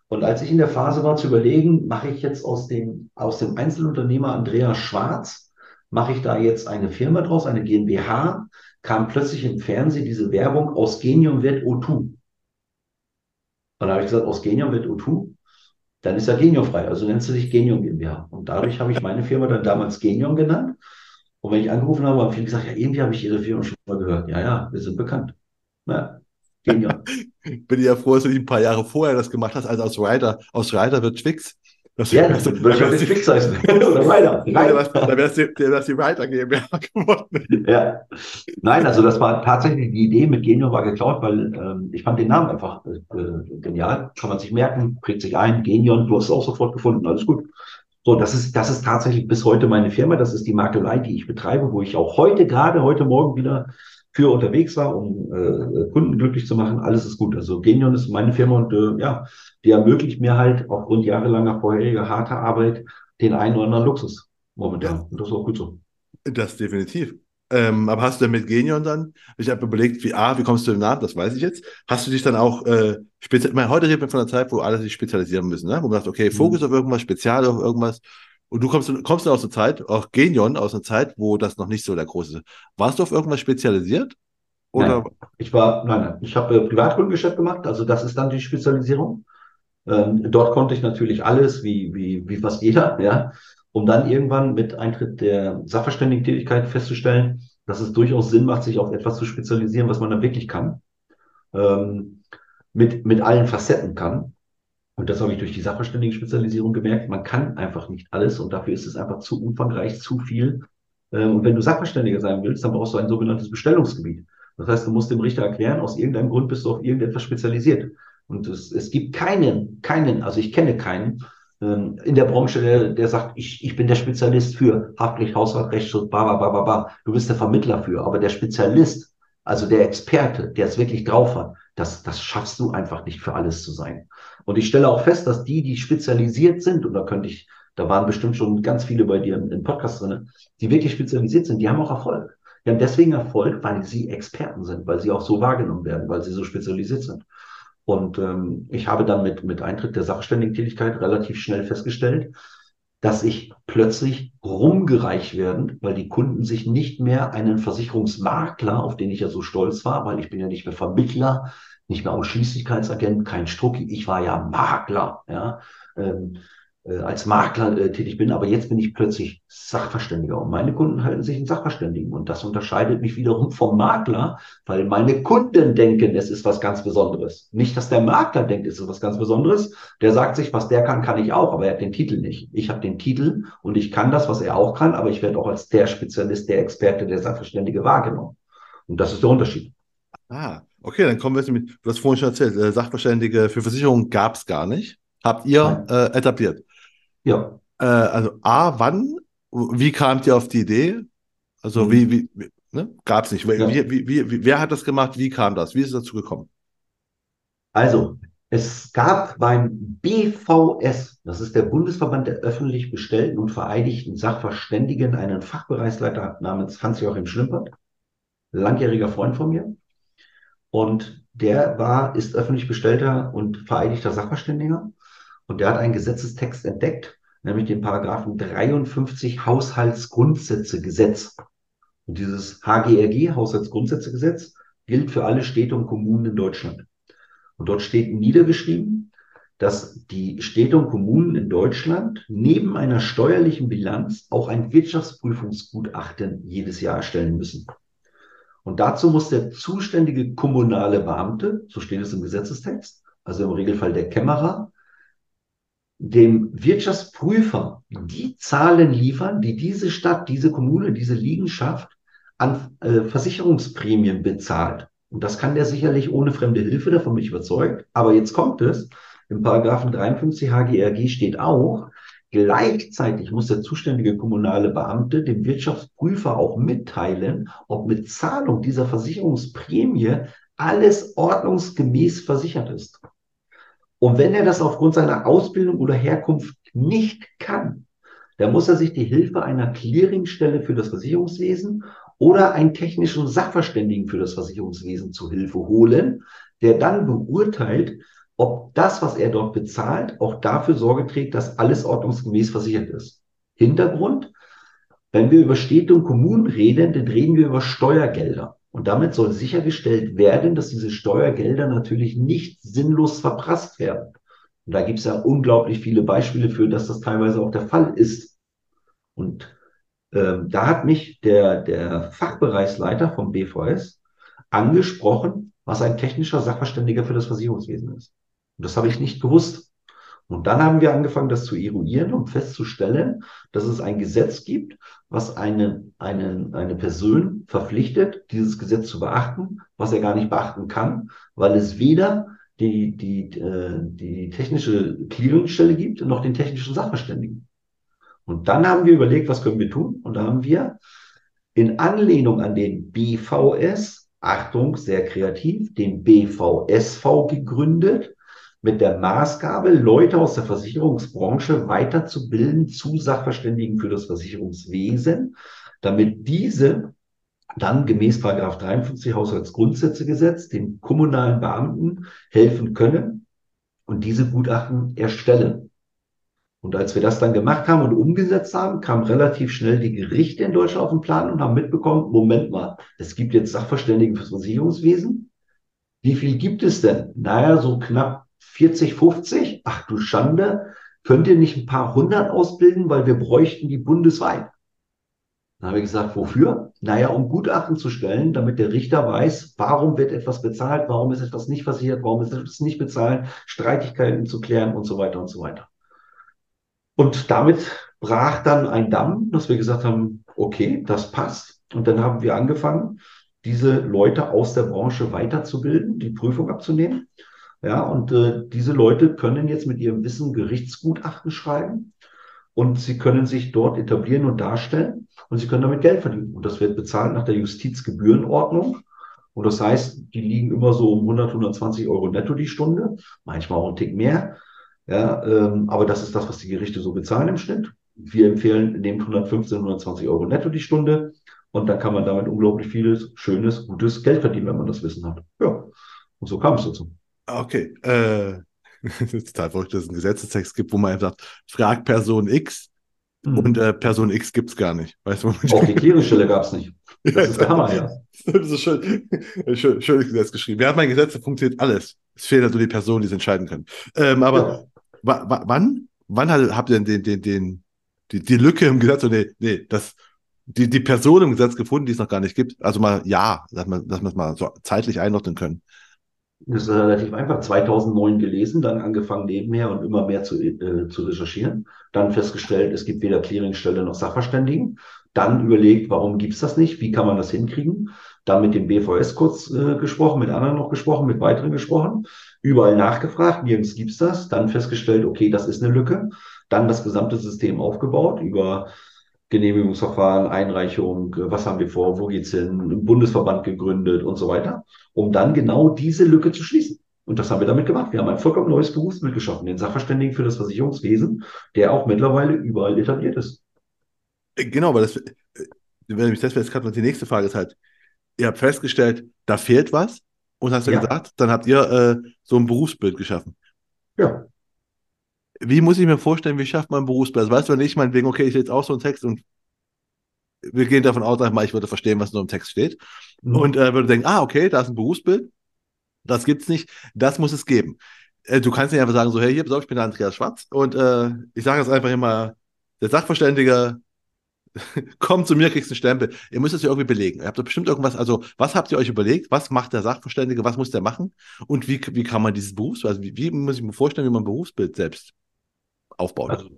Und als ich in der Phase war zu überlegen, mache ich jetzt aus dem, aus dem Einzelunternehmer Andreas Schwarz, mache ich da jetzt eine Firma draus, eine GmbH, kam plötzlich im Fernsehen diese Werbung, aus Genium wird O2. Und dann habe ich gesagt, aus Genium wird O2, dann ist ja Genium frei, also nennst du dich Genium GmbH. Und dadurch habe ich meine Firma dann damals Genium genannt. Und wenn ich angerufen habe, haben viele gesagt, ja, irgendwie habe ich Ihre Firma schon mal gehört. Ja, ja, wir sind bekannt. Ja, Genium. Bin ja froh, dass du nicht ein paar Jahre vorher das gemacht hast, als aus Reiter, aus Reiter wird Twix. Das Ja, das das- würde ich nicht fix heißen. Oder weiter. Da wär's- da wär's die, da wär's die Reiter GmbH geworden. Ja. Nein, also das war tatsächlich die Idee mit Genio war geklaut, weil ähm, ich fand den Namen einfach äh, genial. Kann man sich merken, prägt sich ein. Genion, du hast es auch sofort gefunden, alles gut. So, das ist, das ist tatsächlich bis heute meine Firma. Das ist die Makelei, die ich betreibe, wo ich auch heute, gerade heute Morgen wieder für unterwegs war, um äh, Kunden glücklich zu machen. Alles ist gut. Also Genion ist meine Firma und äh, ja, die ermöglicht mir halt aufgrund jahrelanger vorheriger harter Arbeit den einen oder anderen Luxus momentan. Ja. Und das ist auch gut so. Das definitiv. Ähm, aber hast du denn mit Genion dann, ich habe überlegt, wie, A, wie kommst du dem Namen, das weiß ich jetzt. Hast du dich dann auch, äh, speziell, ich meine, heute redet man von einer Zeit, wo alle sich spezialisieren müssen, ne? wo man sagt, okay, Fokus auf irgendwas, Spezial auf irgendwas. Und du kommst, kommst aus einer Zeit, auch Genion, aus einer Zeit, wo das noch nicht so der große. Warst du auf irgendwas spezialisiert? Oder? Nein. Ich war, nein, nein, ich habe äh, Privatkundengeschäft gemacht, also das ist dann die Spezialisierung. Ähm, dort konnte ich natürlich alles, wie, wie, wie fast jeder, ja, um dann irgendwann mit Eintritt der Sachverständigentätigkeit festzustellen, dass es durchaus Sinn macht, sich auf etwas zu spezialisieren, was man dann wirklich kann, ähm, mit, mit allen Facetten kann. Und das habe ich durch die Sachverständigen-Spezialisierung gemerkt. Man kann einfach nicht alles und dafür ist es einfach zu umfangreich, zu viel. Ähm, Und wenn du Sachverständiger sein willst, dann brauchst du ein sogenanntes Bestellungsgebiet. Das heißt, du musst dem Richter erklären, aus irgendeinem Grund bist du auf irgendetwas spezialisiert. Und es, es gibt keinen, keinen, also ich kenne keinen ähm, in der Branche, der, der sagt, ich, ich bin der Spezialist für Haftpflicht, Hausrat, Rechtsschutz, ba, ba, ba, ba, ba. Du bist der Vermittler für, aber der Spezialist, also der Experte, der es wirklich drauf hat, das, das schaffst du einfach nicht für alles zu sein. Und ich stelle auch fest, dass die, die spezialisiert sind, und da könnte ich, da waren bestimmt schon ganz viele bei dir im, im Podcast drin, die wirklich spezialisiert sind, die haben auch Erfolg. Die haben deswegen Erfolg, weil sie Experten sind, weil sie auch so wahrgenommen werden, weil sie so spezialisiert sind. Und ähm, ich habe dann mit, mit Eintritt der Sachverständigentätigkeit relativ schnell festgestellt, dass ich plötzlich rumgereicht werden, weil die Kunden sich nicht mehr einen Versicherungsmakler, auf den ich ja so stolz war, weil ich bin ja nicht mehr Vermittler, nicht mehr Ausschließlichkeitsagent, kein Strucki, ich war ja Makler, ja, ähm, äh, als Makler äh, tätig bin, aber jetzt bin ich plötzlich Sachverständiger und meine Kunden halten sich in Sachverständigen und das unterscheidet mich wiederum vom Makler, weil meine Kunden denken, es ist was ganz Besonderes. Nicht, dass der Makler denkt, es ist was ganz Besonderes. Der sagt sich, was der kann, kann ich auch, aber er hat den Titel nicht. Ich habe den Titel und ich kann das, was er auch kann, aber ich werde auch als der Spezialist, der Experte, der Sachverständige wahrgenommen. Und das ist der Unterschied. Ah, okay, dann kommen wir jetzt mit, du hast vorhin schon erzählt, äh, Sachverständige für Versicherungen gab es gar nicht. Habt ihr äh, etabliert? Ja. Äh, also A, wann? Wie kamt ihr auf die Idee? Also Mhm. wie, wie, wie ne? Gab es nicht. Ja. wie, wie, wie, wer hat das gemacht? Wie kam das? Wie ist es dazu gekommen? Also, es gab beim BVS, das ist der Bundesverband der öffentlich bestellten und vereidigten Sachverständigen, einen Fachbereichsleiter namens Hans-Joachim Schlimpert, langjähriger Freund von mir. Und der war, ist öffentlich bestellter und vereidigter Sachverständiger. Und der hat einen Gesetzestext entdeckt, nämlich den Paragraphen 53 Haushaltsgrundsätzegesetz. Und dieses HGRG, Haushaltsgrundsätzegesetz, gilt für alle Städte und Kommunen in Deutschland. Und dort steht niedergeschrieben, dass die Städte und Kommunen in Deutschland neben einer steuerlichen Bilanz auch ein Wirtschaftsprüfungsgutachten jedes Jahr erstellen müssen. Und dazu muss der zuständige kommunale Beamte, so steht es im Gesetzestext, also im Regelfall der Kämmerer, dem Wirtschaftsprüfer die Zahlen liefern, die diese Stadt, diese Kommune, diese Liegenschaft an äh, Versicherungsprämien bezahlt. Und das kann der sicherlich ohne fremde Hilfe, davon bin ich überzeugt. Aber jetzt kommt es, im Paragraphen 53 HGRG steht auch, gleichzeitig muss der zuständige kommunale Beamte dem Wirtschaftsprüfer auch mitteilen, ob mit Zahlung dieser Versicherungsprämie alles ordnungsgemäß versichert ist. Und wenn er das aufgrund seiner Ausbildung oder Herkunft nicht kann, dann muss er sich die Hilfe einer Clearingstelle für das Versicherungswesen oder einen technischen Sachverständigen für das Versicherungswesen zu Hilfe holen, der dann beurteilt, ob das, was er dort bezahlt, auch dafür Sorge trägt, dass alles ordnungsgemäß versichert ist. Hintergrund, wenn wir über Städte und Kommunen reden, dann reden wir über Steuergelder. Und damit soll sichergestellt werden, dass diese Steuergelder natürlich nicht sinnlos verprasst werden. Und da gibt es ja unglaublich viele Beispiele für, dass das teilweise auch der Fall ist. Und ähm, da hat mich der, der Fachbereichsleiter vom BVS angesprochen, was ein technischer Sachverständiger für das Versicherungswesen ist. Und das habe ich nicht gewusst. Und dann haben wir angefangen, das zu eruieren und festzustellen, dass es ein Gesetz gibt, was eine, eine, eine Person verpflichtet, dieses Gesetz zu beachten, was er gar nicht beachten kann, weil es weder die, die, äh, die technische Clearingstelle gibt noch den technischen Sachverständigen. Und dann haben wir überlegt, was können wir tun? Und da haben wir in Anlehnung an den BVS, Achtung, sehr kreativ, den BVSV gegründet, mit der Maßgabe, Leute aus der Versicherungsbranche weiterzubilden zu Sachverständigen für das Versicherungswesen, damit diese dann gemäß 53 Haushaltsgrundsätzegesetz den kommunalen Beamten helfen können und diese Gutachten erstellen. Und als wir das dann gemacht haben und umgesetzt haben, kamen relativ schnell die Gerichte in Deutschland auf den Plan und haben mitbekommen, Moment mal, es gibt jetzt Sachverständigen fürs Versicherungswesen. Wie viel gibt es denn? Naja, so knapp 40, 50. Ach du Schande, könnt ihr nicht ein paar hundert ausbilden, weil wir bräuchten die bundesweit. Dann habe ich gesagt, wofür? Naja, um Gutachten zu stellen, damit der Richter weiß, warum wird etwas bezahlt, warum ist etwas nicht versichert, warum ist etwas nicht bezahlt, Streitigkeiten zu klären und so weiter und so weiter. Und damit brach dann ein Damm, dass wir gesagt haben, okay, das passt. Und dann haben wir angefangen, diese Leute aus der Branche weiterzubilden, die Prüfung abzunehmen. Ja, und äh, diese Leute können jetzt mit ihrem Wissen Gerichtsgutachten schreiben und sie können sich dort etablieren und darstellen und sie können damit Geld verdienen. Und das wird bezahlt nach der Justizgebührenordnung. Und das heißt, die liegen immer so um 100, 120 Euro netto die Stunde, manchmal auch ein Tick mehr. Ja, ähm, aber das ist das, was die Gerichte so bezahlen im Schnitt. Wir empfehlen, nehmt 115, 120 Euro netto die Stunde und dann kann man damit unglaublich vieles, schönes, gutes Geld verdienen, wenn man das Wissen hat. Ja, und so kam es dazu. Okay, äh, total verrückt, dass es einen Gesetzestext gibt, wo man einfach sagt, frag Person X mhm. und äh, Person X gibt es gar nicht. Weißt du, Auch die Klärungsstelle gab es nicht. Das ist der Hammer, ja. Das ist schön, schön, schönes Gesetz geschrieben. Wir haben ein Gesetz, da funktioniert alles. Es fehlen also die Personen, die es entscheiden können. Ähm, aber ja wann, wann habt ihr denn den, den, den, die, die Lücke im Gesetz, nee, nee, das, die, die Person im Gesetz gefunden, die es noch gar nicht gibt? Also mal ja, dass wir, dass wir es mal so zeitlich einordnen können. Das ist relativ einfach. 2009 gelesen, dann angefangen nebenher und immer mehr zu, äh, zu recherchieren. Dann festgestellt, es gibt weder Clearingstelle noch Sachverständigen. Dann überlegt, warum gibt's das nicht? Wie kann man das hinkriegen? Dann mit dem BVS kurz äh, gesprochen, mit anderen noch gesprochen, mit weiteren gesprochen überall nachgefragt, nirgends gibt's das, dann festgestellt, okay, das ist eine Lücke, dann das gesamte System aufgebaut über Genehmigungsverfahren, Einreichung, was haben wir vor, wo geht's hin, einen Bundesverband gegründet und so weiter, um dann genau diese Lücke zu schließen. Und das haben wir damit gemacht. Wir haben ein vollkommen neues Berufsbild geschaffen, den Sachverständigen für das Versicherungswesen, der auch mittlerweile überall etabliert ist. Genau, weil das, wenn mich das jetzt gerade die nächste Frage ist halt, ihr habt festgestellt, da fehlt was, und hast ja, ja gesagt, dann habt ihr äh, so ein Berufsbild geschaffen. Ja. Wie muss ich mir vorstellen, wie schafft man ein Berufsbild? Also, weißt du, wenn ich meinetwegen, okay, ich lese auch so einen Text und wir gehen davon aus, mal, ich würde verstehen, was nur im Text steht. Mhm. Und äh, würde denken, ah, okay, da ist ein Berufsbild. Das gibt's nicht. Das muss es geben. Äh, du kannst nicht einfach sagen, so, hey, hier, pass auf, ich bin der Andreas Schwarz und äh, ich sage jetzt einfach immer, der Sachverständige komm zu mir, kriegst einen Stempel. Ihr müsst es ja irgendwie belegen. Ihr habt doch bestimmt irgendwas, also was habt ihr euch überlegt? Was macht der Sachverständige? Was muss der machen? Und wie, wie kann man dieses Berufsbild, also wie, wie muss ich mir vorstellen, wie man ein Berufsbild selbst aufbauen? Also,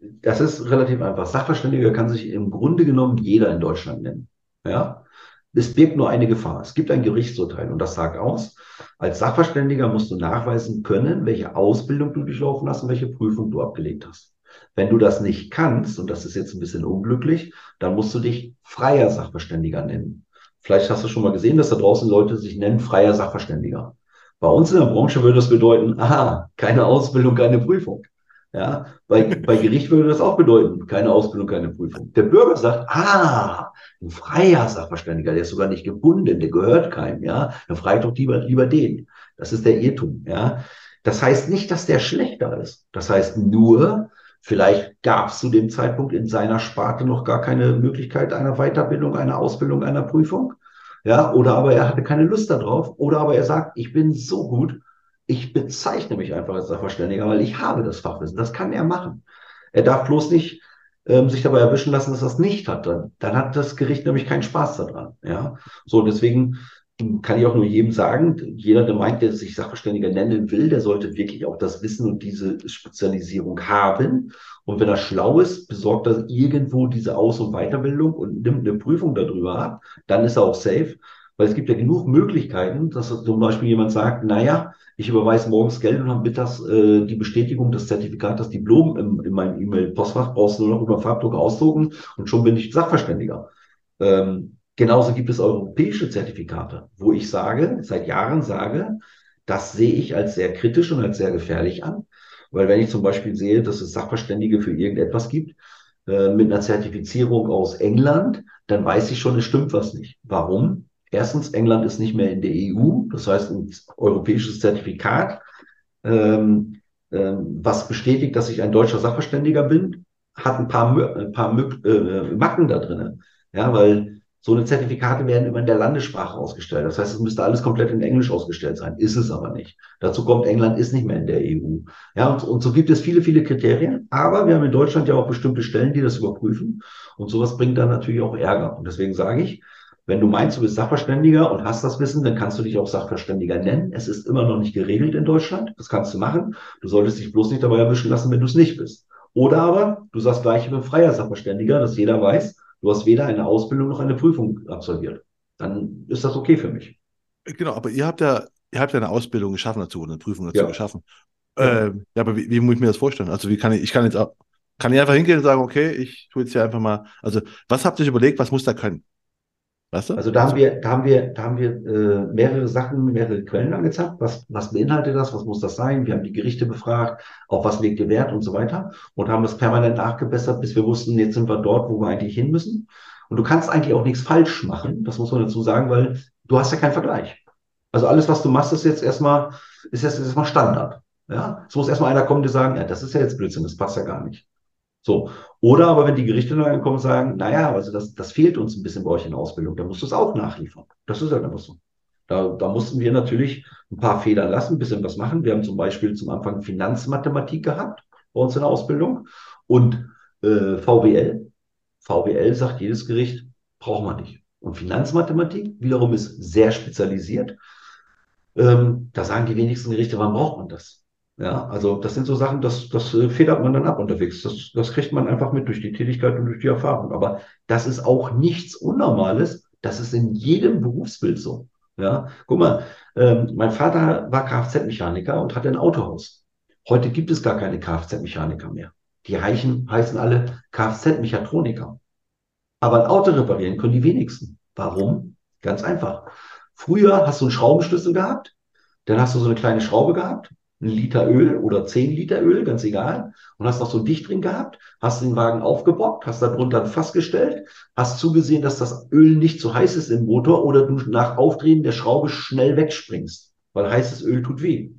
das ist relativ einfach. Sachverständiger kann sich im Grunde genommen jeder in Deutschland nennen. Ja? Es birgt nur eine Gefahr. Es gibt ein Gerichtsurteil und das sagt aus, als Sachverständiger musst du nachweisen können, welche Ausbildung du durchlaufen hast und welche Prüfung du abgelegt hast. Wenn du das nicht kannst, und das ist jetzt ein bisschen unglücklich, dann musst du dich freier Sachverständiger nennen. Vielleicht hast du schon mal gesehen, dass da draußen Leute sich nennen freier Sachverständiger. Bei uns in der Branche würde das bedeuten, aha, keine Ausbildung, keine Prüfung. Ja, bei, bei Gericht würde das auch bedeuten, keine Ausbildung, keine Prüfung. Der Bürger sagt, ah, ein freier Sachverständiger, der ist sogar nicht gebunden, der gehört keinem, ja, dann frage ich doch lieber, lieber den. Das ist der Irrtum, ja. Das heißt nicht, dass der schlechter ist. Das heißt nur, vielleicht gab es zu dem Zeitpunkt in seiner Sparte noch gar keine Möglichkeit einer Weiterbildung, einer Ausbildung, einer Prüfung. Ja, oder aber er hatte keine Lust darauf, oder aber er sagt, ich bin so gut, ich bezeichne mich einfach als Sachverständiger, weil ich habe das Fachwissen. Das kann er machen. Er darf bloß nicht ähm, sich dabei erwischen lassen, dass er es nicht hat. Dann, dann hat das Gericht nämlich keinen Spaß daran. Ja, so deswegen kann ich auch nur jedem sagen, jeder, der meint, der sich Sachverständiger nennen will, der sollte wirklich auch das Wissen und diese Spezialisierung haben. Und wenn er schlau ist, besorgt er irgendwo diese Aus- und Weiterbildung und nimmt eine Prüfung darüber ab, dann ist er auch safe. Weil es gibt ja genug Möglichkeiten, dass zum Beispiel jemand sagt, naja, ich überweise morgens Geld und habe mittags äh, die Bestätigung des Zertifikats, Diplom im, in meinem E-Mail-Postfach, brauchst du nur noch über Farbdruck ausdrucken und schon bin ich Sachverständiger. Ähm, genauso gibt es europäische Zertifikate, wo ich sage, seit Jahren sage, das sehe ich als sehr kritisch und als sehr gefährlich an. Weil wenn ich zum Beispiel sehe, dass es Sachverständige für irgendetwas gibt, äh, mit einer Zertifizierung aus England, dann weiß ich schon, es stimmt was nicht. Warum? Erstens, England ist nicht mehr in der EU, das heißt ein europäisches Zertifikat, ähm, ähm, was bestätigt, dass ich ein deutscher Sachverständiger bin, hat ein paar, ein paar äh, Macken da drin. Ja, weil so eine Zertifikate werden immer in der Landessprache ausgestellt. Das heißt, es müsste alles komplett in Englisch ausgestellt sein. Ist es aber nicht. Dazu kommt, England ist nicht mehr in der EU. Ja, und, und so gibt es viele, viele Kriterien. Aber wir haben in Deutschland ja auch bestimmte Stellen, die das überprüfen. Und sowas bringt dann natürlich auch Ärger. Und deswegen sage ich, wenn du meinst, du bist Sachverständiger und hast das Wissen, dann kannst du dich auch Sachverständiger nennen. Es ist immer noch nicht geregelt in Deutschland. Das kannst du machen. Du solltest dich bloß nicht dabei erwischen lassen, wenn du es nicht bist. Oder aber du sagst gleich, ich bin freier Sachverständiger, dass jeder weiß, du hast weder eine Ausbildung noch eine Prüfung absolviert. Dann ist das okay für mich. Genau, aber ihr habt ja, ihr habt ja eine Ausbildung geschaffen dazu, eine Prüfung dazu ja. geschaffen. Ja. Ähm, ja, aber wie, wie, muss ich mir das vorstellen? Also wie kann ich, ich kann jetzt auch, kann ich einfach hingehen und sagen, okay, ich tue jetzt hier einfach mal, also was habt ihr euch überlegt, was muss da können? Weißt du? Also da haben wir, da haben wir, da haben wir äh, mehrere Sachen, mehrere Quellen angezeigt. Was, was beinhaltet das? Was muss das sein? Wir haben die Gerichte befragt, auf was legt ihr Wert und so weiter und haben es permanent nachgebessert, bis wir wussten, jetzt sind wir dort, wo wir eigentlich hin müssen. Und du kannst eigentlich auch nichts falsch machen. Das muss man dazu sagen, weil du hast ja keinen Vergleich. Also alles, was du machst, ist jetzt erstmal, ist jetzt erstmal Standard. Ja, es muss erstmal einer kommen, dir sagen, ja, das ist ja jetzt Blödsinn, das passt ja gar nicht. So. Oder aber wenn die Gerichte dann kommen und sagen, naja, also das, das fehlt uns ein bisschen bei euch in der Ausbildung, dann musst du es auch nachliefern. Das ist halt einfach so. Da, da mussten wir natürlich ein paar Fehler lassen, ein bisschen was machen. Wir haben zum Beispiel zum Anfang Finanzmathematik gehabt bei uns in der Ausbildung und äh, VWL. VWL sagt jedes Gericht, braucht man nicht. Und Finanzmathematik wiederum ist sehr spezialisiert. Ähm, da sagen die wenigsten Gerichte, wann braucht man das? Ja, also das sind so Sachen, das, das äh, federt man dann ab unterwegs. Das, das kriegt man einfach mit durch die Tätigkeit und durch die Erfahrung. Aber das ist auch nichts Unnormales. Das ist in jedem Berufsbild so. Ja, guck mal, ähm, mein Vater war Kfz-Mechaniker und hatte ein Autohaus. Heute gibt es gar keine Kfz-Mechaniker mehr. Die Reichen heißen alle Kfz-Mechatroniker. Aber ein Auto reparieren können die wenigsten. Warum? Ganz einfach. Früher hast du einen Schraubenschlüssel gehabt, dann hast du so eine kleine Schraube gehabt ein Liter Öl oder zehn Liter Öl, ganz egal, und hast noch so ein Dicht drin gehabt, hast den Wagen aufgebockt, hast darunter ein Fass gestellt, hast zugesehen, dass das Öl nicht zu heiß ist im Motor oder du nach Aufdrehen der Schraube schnell wegspringst, weil heißes Öl tut weh.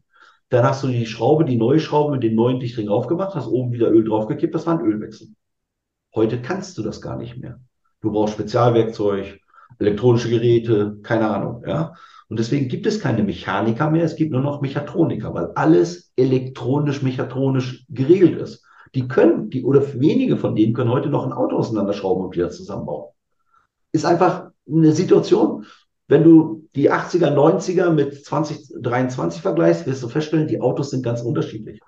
Dann hast du die Schraube, die neue Schraube mit dem neuen Dichtring aufgemacht, hast oben wieder Öl draufgekippt, das war ein Ölwechsel. Heute kannst du das gar nicht mehr. Du brauchst Spezialwerkzeug, elektronische Geräte, keine Ahnung, ja. Und deswegen gibt es keine Mechaniker mehr, es gibt nur noch Mechatroniker, weil alles elektronisch, mechatronisch geregelt ist. Die können, die oder wenige von denen können heute noch ein Auto auseinanderschrauben und wieder zusammenbauen. Ist einfach eine Situation. Wenn du die 80er, 90er mit 2023 vergleichst, wirst du feststellen, die Autos sind ganz unterschiedlich.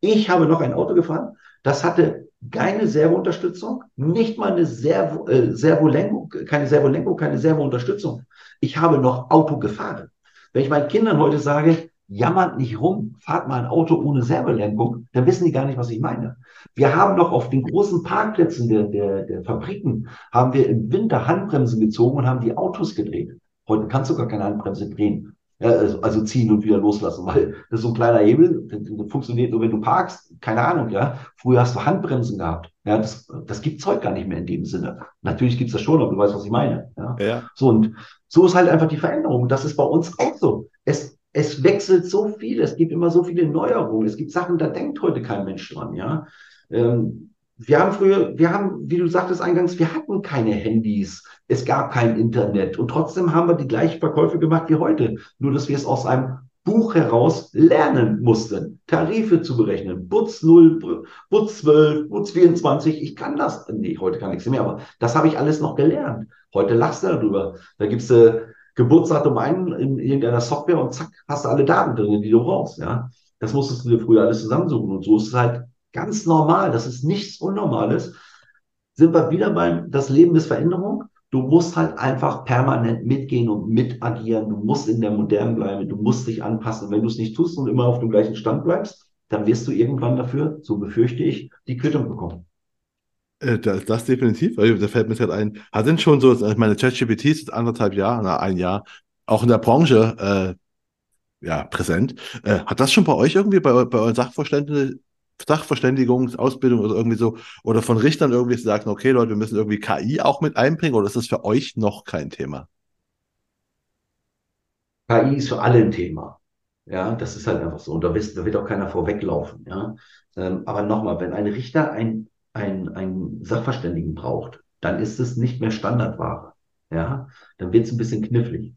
Ich habe noch ein Auto gefahren, das hatte keine Servounterstützung, nicht mal eine Servo, äh, Servolenkung, keine Servolenkung, keine Servounterstützung. Ich habe noch Auto gefahren. Wenn ich meinen Kindern heute sage, jammert nicht rum, fahrt mal ein Auto ohne Servolenkung, dann wissen die gar nicht, was ich meine. Wir haben doch auf den großen Parkplätzen der, der, der Fabriken, haben wir im Winter Handbremsen gezogen und haben die Autos gedreht. Heute kannst du gar keine Handbremse drehen. Ja, also, also ziehen und wieder loslassen, weil das ist so ein kleiner Hebel, der funktioniert nur, wenn du parkst. Keine Ahnung, ja. Früher hast du Handbremsen gehabt. Ja, das, das gibt's heute gar nicht mehr in dem Sinne. Natürlich gibt's das schon, aber du weißt, was ich meine. Ja. ja. So, und so ist halt einfach die Veränderung. Das ist bei uns auch so. Es, es wechselt so viel, es gibt immer so viele Neuerungen, es gibt Sachen, da denkt heute kein Mensch dran, ja. Ähm, wir haben früher, wir haben, wie du sagtest eingangs, wir hatten keine Handys, es gab kein Internet und trotzdem haben wir die gleichen Verkäufe gemacht wie heute. Nur, dass wir es aus einem Buch heraus lernen mussten, Tarife zu berechnen. Butz 0, Butz 12, Butz 24, ich kann das. Nee, heute kann ich es mehr, aber das habe ich alles noch gelernt. Heute lachst du darüber. Da gibst du äh, Geburtsdatum ein in irgendeiner Software und zack, hast du alle Daten drin, die du brauchst. Ja, Das musstest du dir früher alles zusammensuchen und so ist es halt ganz normal. Das ist nichts Unnormales. Sind wir wieder beim das Leben ist Veränderung? Du musst halt einfach permanent mitgehen und mitagieren. Du musst in der Modernen bleiben. Du musst dich anpassen. wenn du es nicht tust und immer auf dem gleichen Stand bleibst, dann wirst du irgendwann dafür, so befürchte ich, die Quittung bekommen. Äh, das, das, definitiv. Da fällt mir gerade ein. Hat denn schon so, ich meine, ChatGPT ist anderthalb Jahre, na, ein Jahr, auch in der Branche äh, ja, präsent. Äh, hat das schon bei euch irgendwie, bei, bei euren Sachverständnissen, Sachverständigungsausbildung oder irgendwie so, oder von Richtern irgendwie zu sagen, okay, Leute, wir müssen irgendwie KI auch mit einbringen, oder ist das für euch noch kein Thema? KI ist für alle ein Thema. Ja, das ist halt einfach so. Und da, wisst, da wird auch keiner vorweglaufen. Ja, ähm, aber nochmal, wenn ein Richter ein, ein, ein Sachverständigen braucht, dann ist es nicht mehr Standardware. Ja, dann wird es ein bisschen knifflig.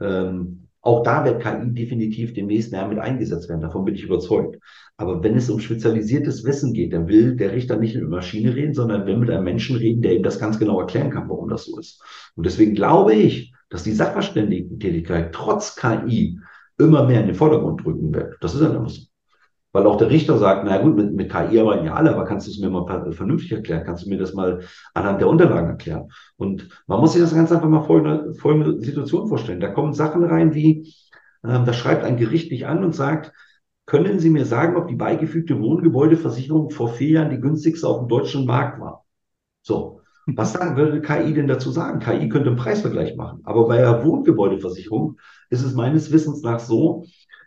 Ähm, auch da wird KI definitiv demnächst mehr mit eingesetzt werden. Davon bin ich überzeugt. Aber wenn es um spezialisiertes Wissen geht, dann will der Richter nicht mit Maschine reden, sondern will mit einem Menschen reden, der ihm das ganz genau erklären kann, warum das so ist. Und deswegen glaube ich, dass die Sachverständigentätigkeit trotz KI immer mehr in den Vordergrund drücken wird. Das ist einfach so. Weil auch der Richter sagt, na gut, mit, mit KI arbeiten ja alle, aber kannst du es mir mal vernünftig erklären? Kannst du mir das mal anhand der Unterlagen erklären? Und man muss sich das ganz einfach mal folgende, folgende Situation vorstellen. Da kommen Sachen rein wie, äh, da schreibt ein Gericht dich an und sagt, können Sie mir sagen, ob die beigefügte Wohngebäudeversicherung vor vier Jahren die günstigste auf dem deutschen Markt war? So. Was sagen, würde KI denn dazu sagen? KI könnte einen Preisvergleich machen. Aber bei der Wohngebäudeversicherung ist es meines Wissens nach so,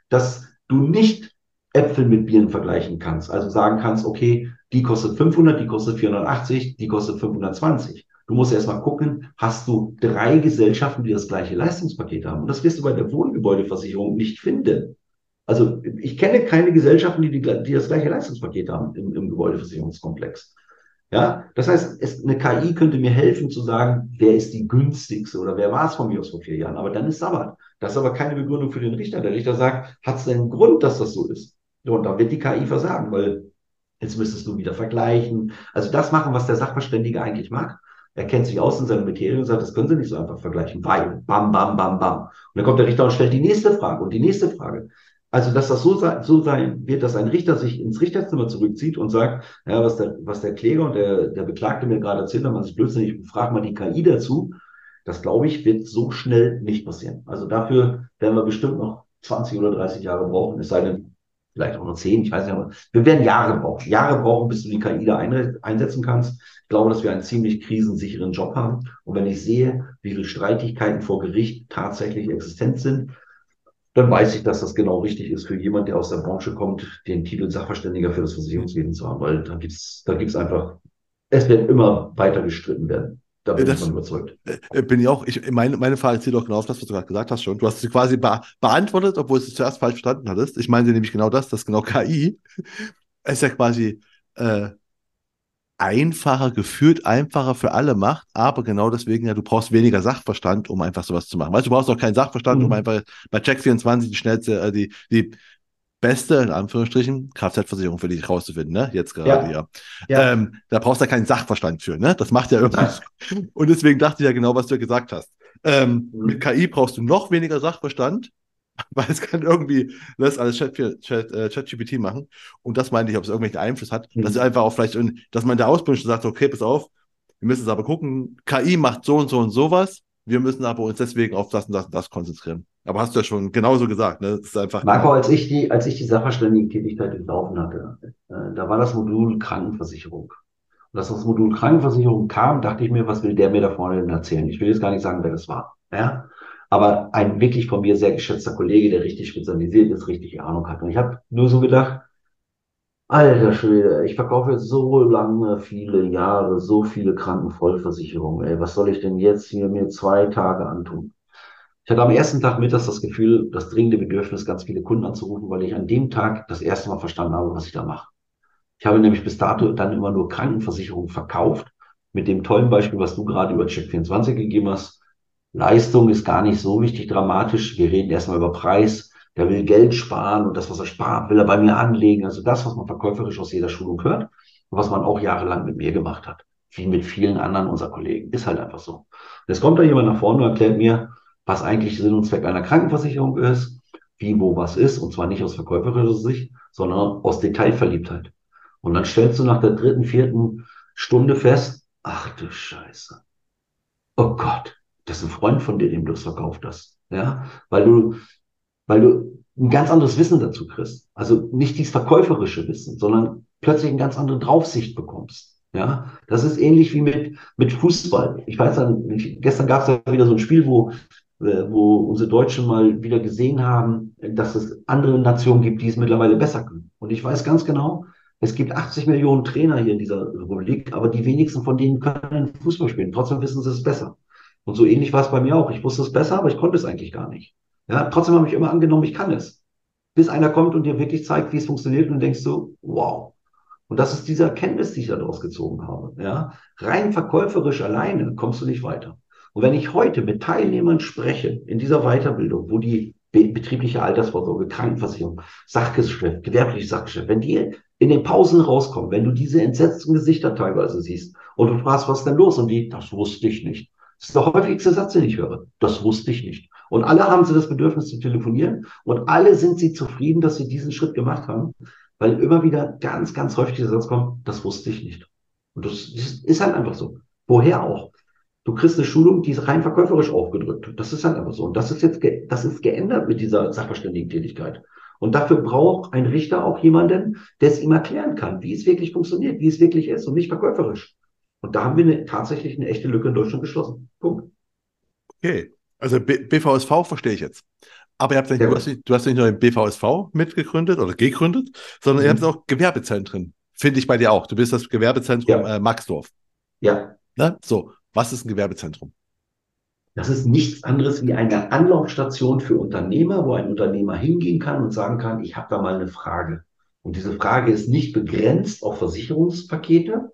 dass du nicht Äpfel mit Bieren vergleichen kannst. Also sagen kannst, okay, die kostet 500, die kostet 480, die kostet 520. Du musst erstmal gucken, hast du drei Gesellschaften, die das gleiche Leistungspaket haben? Und das wirst du bei der Wohngebäudeversicherung nicht finden. Also ich kenne keine Gesellschaften, die, die, die das gleiche Leistungspaket haben im, im Gebäudeversicherungskomplex. Ja, das heißt, es, eine KI könnte mir helfen zu sagen, wer ist die günstigste oder wer war es von mir aus vor vier Jahren. Aber dann ist Sabbat. Das ist aber keine Begründung für den Richter. Der Richter sagt, hat es denn einen Grund, dass das so ist? Und da wird die KI versagen, weil jetzt müsstest du wieder vergleichen. Also das machen, was der Sachverständige eigentlich mag. Er kennt sich aus in seiner Materie und sagt, das können Sie nicht so einfach vergleichen, weil bam, bam, bam, bam. Und dann kommt der Richter und stellt die nächste Frage und die nächste Frage. Also, dass das so, sein, so sein wird, dass ein Richter sich ins Richterzimmer zurückzieht und sagt, ja, was der, was der Kläger und der, der Beklagte mir gerade erzählt haben, was ich blödsinnig, ich frage mal die KI dazu. Das, glaube ich, wird so schnell nicht passieren. Also dafür werden wir bestimmt noch 20 oder 30 Jahre brauchen, es sei denn, vielleicht auch nur zehn, ich weiß nicht, aber wir werden Jahre brauchen. Jahre brauchen, bis du die KI da einsetzen kannst. Ich glaube, dass wir einen ziemlich krisensicheren Job haben. Und wenn ich sehe, wie viele Streitigkeiten vor Gericht tatsächlich existent sind, dann weiß ich, dass das genau richtig ist für jemand, der aus der Branche kommt, den Titel Sachverständiger für das Versicherungswesen zu haben, weil da gibt's, da gibt's einfach, es wird immer weiter gestritten werden. Da bin das, ich überzeugt. Äh, bin ich auch. Ich, meine, meine Frage zieht doch genau auf das, was du gerade gesagt hast schon. Du hast sie quasi be beantwortet, obwohl du es zuerst falsch verstanden hattest. Ich meine nämlich genau das, dass genau KI ist ja quasi äh, einfacher, gefühlt einfacher für alle macht, aber genau deswegen ja, du brauchst weniger Sachverstand, um einfach sowas zu machen. Weißt du, du brauchst auch keinen Sachverstand, mhm. um einfach bei Check24 die schnellste, äh, die, die beste, in Anführungsstrichen, Kfz-Versicherung für dich rauszufinden, ne? Jetzt gerade, ja. ja. Ähm, da brauchst du ja keinen Sachverstand für, ne? Das macht ja irgendwas. Und deswegen dachte ich ja genau, was du ja gesagt hast. Ähm, mhm. Mit KI brauchst du noch weniger Sachverstand, weil es kann irgendwie das alles ChatGPT Chat, äh, Chat machen. Und das meinte ich, ob es irgendwelchen Einfluss hat. Mhm. Dass es einfach auch vielleicht, dass man in der Ausbildung schon sagt, okay, pass auf, wir müssen es aber gucken, KI macht so und so und sowas. Wir müssen aber uns deswegen auf das und das und das konzentrieren. Aber hast du ja schon genauso gesagt, ne? Das ist einfach. Marco, als ich die, als ich die Sachverständigen-Tätigkeit durchlaufen hatte, äh, da war das Modul Krankenversicherung. Und als das Modul Krankenversicherung kam, dachte ich mir, was will der mir da vorne denn erzählen? Ich will jetzt gar nicht sagen, wer das war. Ja? Aber ein wirklich von mir sehr geschätzter Kollege, der richtig spezialisiert ist, richtig Ahnung hat. Und ich habe nur so gedacht, alter Schwede, ich verkaufe jetzt so lange, viele Jahre, so viele Krankenvollversicherungen. Ey, was soll ich denn jetzt hier mir zwei Tage antun? Ich hatte am ersten Tag mittags das Gefühl, das dringende Bedürfnis, ganz viele Kunden anzurufen, weil ich an dem Tag das erste Mal verstanden habe, was ich da mache. Ich habe nämlich bis dato dann immer nur Krankenversicherungen verkauft, mit dem tollen Beispiel, was du gerade über Check24 gegeben hast. Leistung ist gar nicht so wichtig dramatisch. Wir reden erstmal über Preis. Der will Geld sparen und das, was er spart, will er bei mir anlegen. Also das, was man verkäuferisch aus jeder Schulung hört und was man auch jahrelang mit mir gemacht hat. Wie mit vielen anderen unserer Kollegen. Ist halt einfach so. Jetzt kommt da jemand nach vorne und erklärt mir, was eigentlich Sinn und Zweck einer Krankenversicherung ist, wie, wo, was ist, und zwar nicht aus verkäuferischer Sicht, sondern aus Detailverliebtheit. Und dann stellst du nach der dritten, vierten Stunde fest, ach du Scheiße. Oh Gott, das ist ein Freund von dir, dem du es verkauft hast. Ja, weil du, weil du ein ganz anderes Wissen dazu kriegst. Also nicht dieses verkäuferische Wissen, sondern plötzlich eine ganz andere Draufsicht bekommst. Ja, das ist ähnlich wie mit, mit Fußball. Ich weiß dann, gestern gab es ja wieder so ein Spiel, wo, wo unsere Deutschen mal wieder gesehen haben, dass es andere Nationen gibt, die es mittlerweile besser können. Und ich weiß ganz genau, es gibt 80 Millionen Trainer hier in dieser Republik, aber die wenigsten von denen können Fußball spielen. Trotzdem wissen sie es besser. Und so ähnlich war es bei mir auch. Ich wusste es besser, aber ich konnte es eigentlich gar nicht. Ja, trotzdem habe ich immer angenommen, ich kann es. Bis einer kommt und dir wirklich zeigt, wie es funktioniert und denkst so, wow. Und das ist diese Erkenntnis, die ich daraus gezogen habe. Ja, rein verkäuferisch alleine kommst du nicht weiter. Und wenn ich heute mit Teilnehmern spreche in dieser Weiterbildung, wo die betriebliche Altersvorsorge, Krankenversicherung, Sachgeschäft, gewerbliches Sachgeschäft, wenn die in den Pausen rauskommen, wenn du diese entsetzten Gesichter teilweise siehst und du fragst, was ist denn los? Und die, das wusste ich nicht. Das ist der häufigste Satz, den ich höre. Das wusste ich nicht. Und alle haben sie das Bedürfnis zu telefonieren und alle sind sie zufrieden, dass sie diesen Schritt gemacht haben, weil immer wieder ganz, ganz häufig der Satz kommt, das wusste ich nicht. Und das ist halt einfach so. Woher auch? Du kriegst eine Schulung, die ist rein verkäuferisch aufgedrückt. Das ist halt einfach so. Und das ist jetzt, das ist geändert mit dieser Sachverständigen-Tätigkeit. Und dafür braucht ein Richter auch jemanden, der es ihm erklären kann, wie es wirklich funktioniert, wie es wirklich ist und nicht verkäuferisch. Und da haben wir eine, tatsächlich eine echte Lücke in Deutschland geschlossen. Punkt. Okay. Also B BVSV verstehe ich jetzt. Aber ihr habt ja. du, hast nicht, du hast nicht nur den BVSV mitgegründet oder gegründet, sondern mhm. ihr habt auch Gewerbezentren. Finde ich bei dir auch. Du bist das Gewerbezentrum ja. äh, Maxdorf. Ja. Na? So, was ist ein Gewerbezentrum? Das ist nichts anderes wie eine Anlaufstation für Unternehmer, wo ein Unternehmer hingehen kann und sagen kann, ich habe da mal eine Frage. Und diese Frage ist nicht begrenzt auf Versicherungspakete,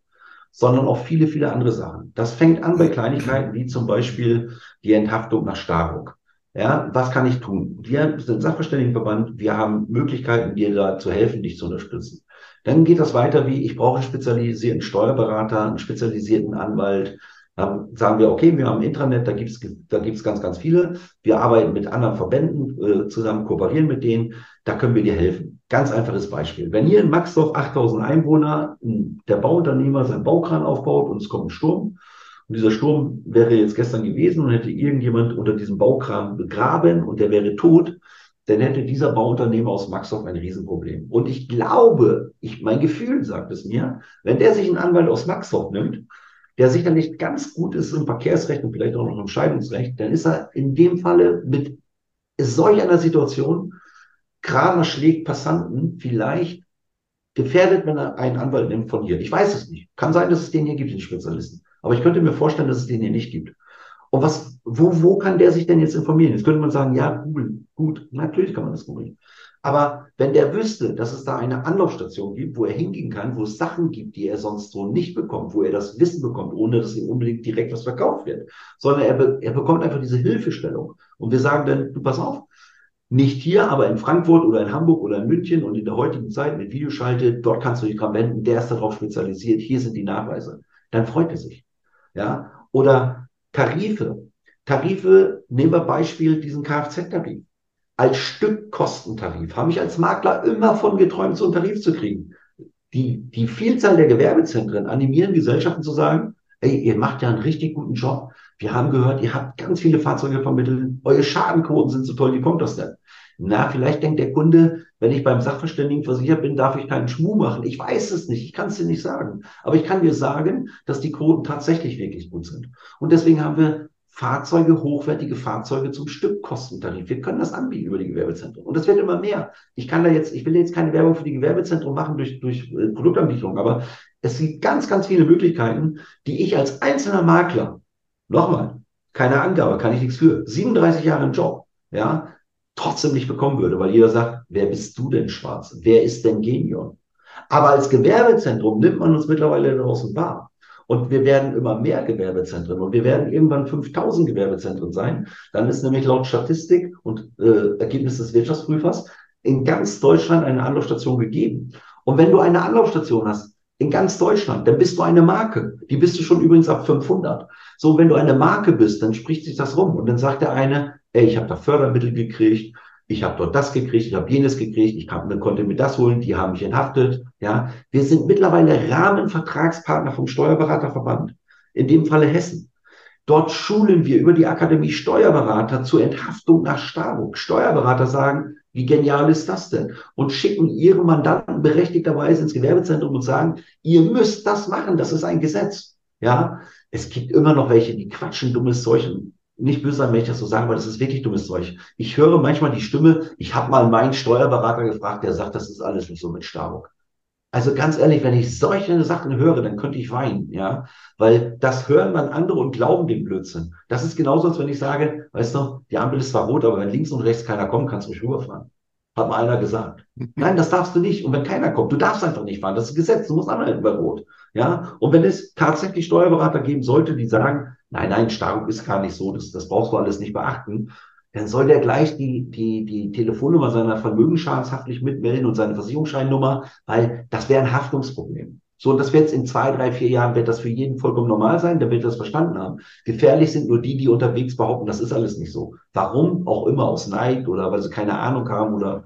sondern auch viele, viele andere Sachen. Das fängt an bei Kleinigkeiten wie zum Beispiel die Enthaftung nach Starbuck. Ja, was kann ich tun? Wir sind Sachverständigenverband, wir haben Möglichkeiten, dir da zu helfen, dich zu unterstützen. Dann geht das weiter wie, ich brauche einen spezialisierten Steuerberater, einen spezialisierten Anwalt, dann sagen wir, okay, wir haben Intranet, da gibt's da gibt's ganz, ganz viele. Wir arbeiten mit anderen Verbänden äh, zusammen, kooperieren mit denen. Da können wir dir helfen. Ganz einfaches Beispiel. Wenn hier in Maxdorf 8000 Einwohner der Bauunternehmer seinen Baukran aufbaut und es kommt ein Sturm, und dieser Sturm wäre jetzt gestern gewesen und hätte irgendjemand unter diesem Baukran begraben und der wäre tot, dann hätte dieser Bauunternehmer aus Maxdorf ein Riesenproblem. Und ich glaube, ich, mein Gefühl sagt es mir, wenn der sich einen Anwalt aus Maxdorf nimmt der sicher nicht ganz gut ist im Verkehrsrecht und vielleicht auch noch im Scheidungsrecht, dann ist er in dem Falle mit solch einer Situation, Kramer schlägt Passanten, vielleicht gefährdet, wenn er einen Anwalt nimmt von hier. Ich weiß es nicht. Kann sein, dass es den hier gibt, den Spezialisten. Aber ich könnte mir vorstellen, dass es den hier nicht gibt. Und was, wo, wo kann der sich denn jetzt informieren? Jetzt könnte man sagen, ja, Google. Gut, natürlich kann man das googeln. Aber wenn der wüsste, dass es da eine Anlaufstation gibt, wo er hingehen kann, wo es Sachen gibt, die er sonst so nicht bekommt, wo er das Wissen bekommt, ohne dass ihm unbedingt direkt was verkauft wird, sondern er, be er bekommt einfach diese Hilfestellung. Und wir sagen dann, du pass auf, nicht hier, aber in Frankfurt oder in Hamburg oder in München und in der heutigen Zeit mit Videoschalte, dort kannst du dich dran wenden, der ist darauf spezialisiert, hier sind die Nachweise. Dann freut er sich. Ja, oder Tarife. Tarife, nehmen wir Beispiel diesen Kfz-Tarif als Stückkostentarif. Habe ich als Makler immer von geträumt, so einen Tarif zu kriegen. Die, die Vielzahl der Gewerbezentren animieren Gesellschaften zu sagen, ey, ihr macht ja einen richtig guten Job. Wir haben gehört, ihr habt ganz viele Fahrzeuge vermittelt. Eure Schadenquoten sind so toll. Wie kommt das denn? Na, vielleicht denkt der Kunde, wenn ich beim Sachverständigen versichert bin, darf ich keinen Schmuh machen. Ich weiß es nicht. Ich kann es dir nicht sagen. Aber ich kann dir sagen, dass die Quoten tatsächlich wirklich gut sind. Und deswegen haben wir Fahrzeuge, hochwertige Fahrzeuge zum Stückkostentarif. Wir können das anbieten über die Gewerbezentren. Und das wird immer mehr. Ich kann da jetzt, ich will jetzt keine Werbung für die Gewerbezentren machen durch, durch äh, Produktanbietung, aber es gibt ganz, ganz viele Möglichkeiten, die ich als einzelner Makler, nochmal, keine Angabe, kann ich nichts für, 37 Jahre im Job, ja, trotzdem nicht bekommen würde, weil jeder sagt, wer bist du denn schwarz? Wer ist denn Genion? Aber als Gewerbezentrum nimmt man uns mittlerweile draußen wahr. Und wir werden immer mehr Gewerbezentren und wir werden irgendwann 5000 Gewerbezentren sein. Dann ist nämlich laut Statistik und äh, Ergebnis des Wirtschaftsprüfers in ganz Deutschland eine Anlaufstation gegeben. Und wenn du eine Anlaufstation hast, in ganz Deutschland, dann bist du eine Marke. Die bist du schon übrigens ab 500. So, wenn du eine Marke bist, dann spricht sich das rum. Und dann sagt der eine, ey, ich habe da Fördermittel gekriegt, ich habe dort das gekriegt, ich habe jenes gekriegt, ich kann, konnte mir das holen, die haben mich enthaftet. Ja, wir sind mittlerweile Rahmenvertragspartner vom Steuerberaterverband, in dem Falle Hessen. Dort schulen wir über die Akademie Steuerberater zur Enthaftung nach Starbuck. Steuerberater sagen, wie genial ist das denn? Und schicken ihre Mandanten berechtigterweise ins Gewerbezentrum und sagen, ihr müsst das machen, das ist ein Gesetz. Ja, es gibt immer noch welche, die quatschen dummes Zeug nicht böse sein, wenn ich das so sagen, weil das ist wirklich dummes Zeug. Ich höre manchmal die Stimme, ich habe mal meinen Steuerberater gefragt, der sagt, das ist alles nicht so mit Starbuck. Also ganz ehrlich, wenn ich solche Sachen höre, dann könnte ich weinen, ja, weil das hören dann andere und glauben dem Blödsinn. Das ist genauso, als wenn ich sage, weißt du, die Ampel ist zwar rot, aber wenn links und rechts keiner kommt, kannst du ruhig rüberfahren. Hat mal einer gesagt. Nein, das darfst du nicht. Und wenn keiner kommt, du darfst einfach nicht fahren. Das ist Gesetz. Du musst anhalten bei Rot. Ja. Und wenn es tatsächlich Steuerberater geben sollte, die sagen, nein, nein, Stark ist gar nicht so, das, das brauchst du alles nicht beachten, dann soll der gleich die, die, die Telefonnummer seiner Vermögensschadenshaftlich mitmelden und seine Versicherungsscheinnummer, weil das wäre ein Haftungsproblem. So, und das wird jetzt in zwei, drei, vier Jahren, wird das für jeden vollkommen normal sein, der wird das verstanden haben. Gefährlich sind nur die, die unterwegs behaupten, das ist alles nicht so. Warum? Auch immer aus Neid oder weil sie keine Ahnung haben oder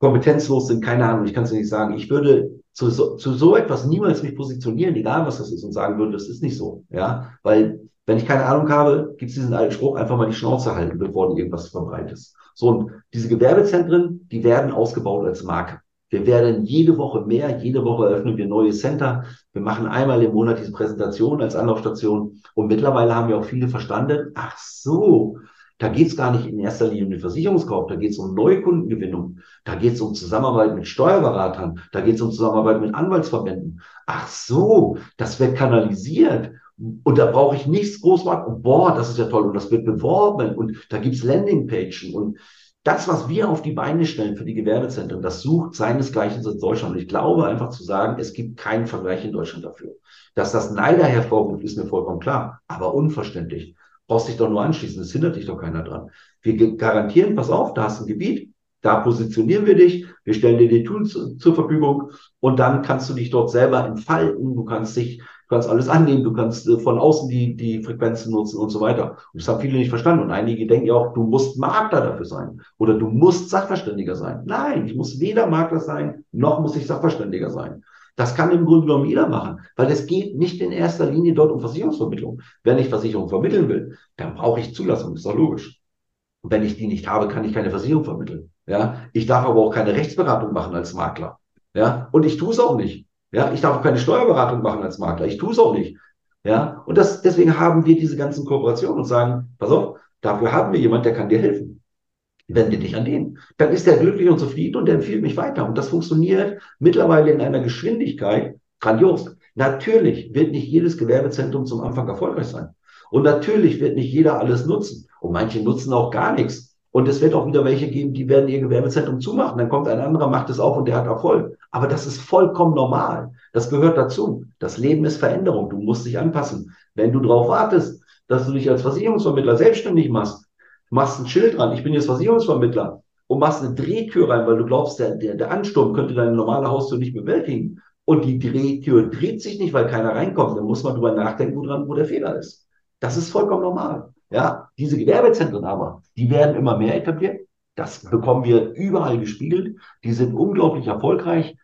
kompetenzlos sind, keine Ahnung, ich kann es nicht sagen. Ich würde zu so, zu so etwas niemals mich positionieren, egal was das ist, und sagen würde, das ist nicht so. Ja, weil wenn ich keine Ahnung habe, gibt es diesen alten Spruch, einfach mal die Schnauze halten, bevor du irgendwas verbreitest. So, und diese Gewerbezentren, die werden ausgebaut als Marke. Wir werden jede Woche mehr, jede Woche eröffnen wir neue Center. Wir machen einmal im Monat diese Präsentation als Anlaufstation. Und mittlerweile haben ja auch viele verstanden, ach so, da geht es gar nicht in erster Linie um den Versicherungskauf, da geht es um Neukundengewinnung, da geht es um Zusammenarbeit mit Steuerberatern, da geht es um Zusammenarbeit mit Anwaltsverbänden. Ach so, das wird kanalisiert. Und da brauche ich nichts groß machen. Boah, das ist ja toll. Und das wird beworben. Und da gibt's Landingpagen. Und das, was wir auf die Beine stellen für die Gewerbezentren, das sucht seinesgleichen in Deutschland. Und ich glaube einfach zu sagen, es gibt keinen Vergleich in Deutschland dafür. Dass das Neider hervorruft, ist mir vollkommen klar, aber unverständlich. Brauchst dich doch nur anschließen, es hindert dich doch keiner dran. Wir garantieren, pass auf, da hast du ein Gebiet, da positionieren wir dich, wir stellen dir die Tools zur Verfügung und dann kannst du dich dort selber entfalten, du kannst dich Du kannst alles annehmen, du kannst äh, von außen die, die Frequenzen nutzen und so weiter. Und das haben viele nicht verstanden. Und einige denken ja auch, du musst Makler dafür sein oder du musst Sachverständiger sein. Nein, ich muss weder Makler sein, noch muss ich Sachverständiger sein. Das kann im Grunde genommen jeder machen, weil es geht nicht in erster Linie dort um Versicherungsvermittlung. Wenn ich Versicherung vermitteln will, dann brauche ich Zulassung, ist doch logisch. Und wenn ich die nicht habe, kann ich keine Versicherung vermitteln. Ja, ich darf aber auch keine Rechtsberatung machen als Makler. Ja, und ich tue es auch nicht. Ja, ich darf auch keine Steuerberatung machen als Makler. Ich tue es auch nicht. Ja, und das, deswegen haben wir diese ganzen Kooperationen und sagen, pass auf, dafür haben wir jemand, der kann dir helfen. Wende dich an den. Dann ist der glücklich und zufrieden und der empfiehlt mich weiter. Und das funktioniert mittlerweile in einer Geschwindigkeit grandios. Natürlich wird nicht jedes Gewerbezentrum zum Anfang erfolgreich sein. Und natürlich wird nicht jeder alles nutzen. Und manche nutzen auch gar nichts. Und es wird auch wieder welche geben, die werden ihr Gewerbezentrum zumachen. Dann kommt ein anderer, macht es auf und der hat Erfolg. Aber das ist vollkommen normal. Das gehört dazu. Das Leben ist Veränderung. Du musst dich anpassen. Wenn du darauf wartest, dass du dich als Versicherungsvermittler selbstständig machst, machst ein Schild dran, ich bin jetzt Versicherungsvermittler und machst eine Drehtür rein, weil du glaubst, der, der, der Ansturm könnte deine normale Haustür nicht bewältigen. Und die Drehtür dreht sich nicht, weil keiner reinkommt. Dann muss man drüber nachdenken, wo dran, wo der Fehler ist. Das ist vollkommen normal. Ja, diese Gewerbezentren aber, die werden immer mehr etabliert. Das bekommen wir überall gespiegelt. Die sind unglaublich erfolgreich.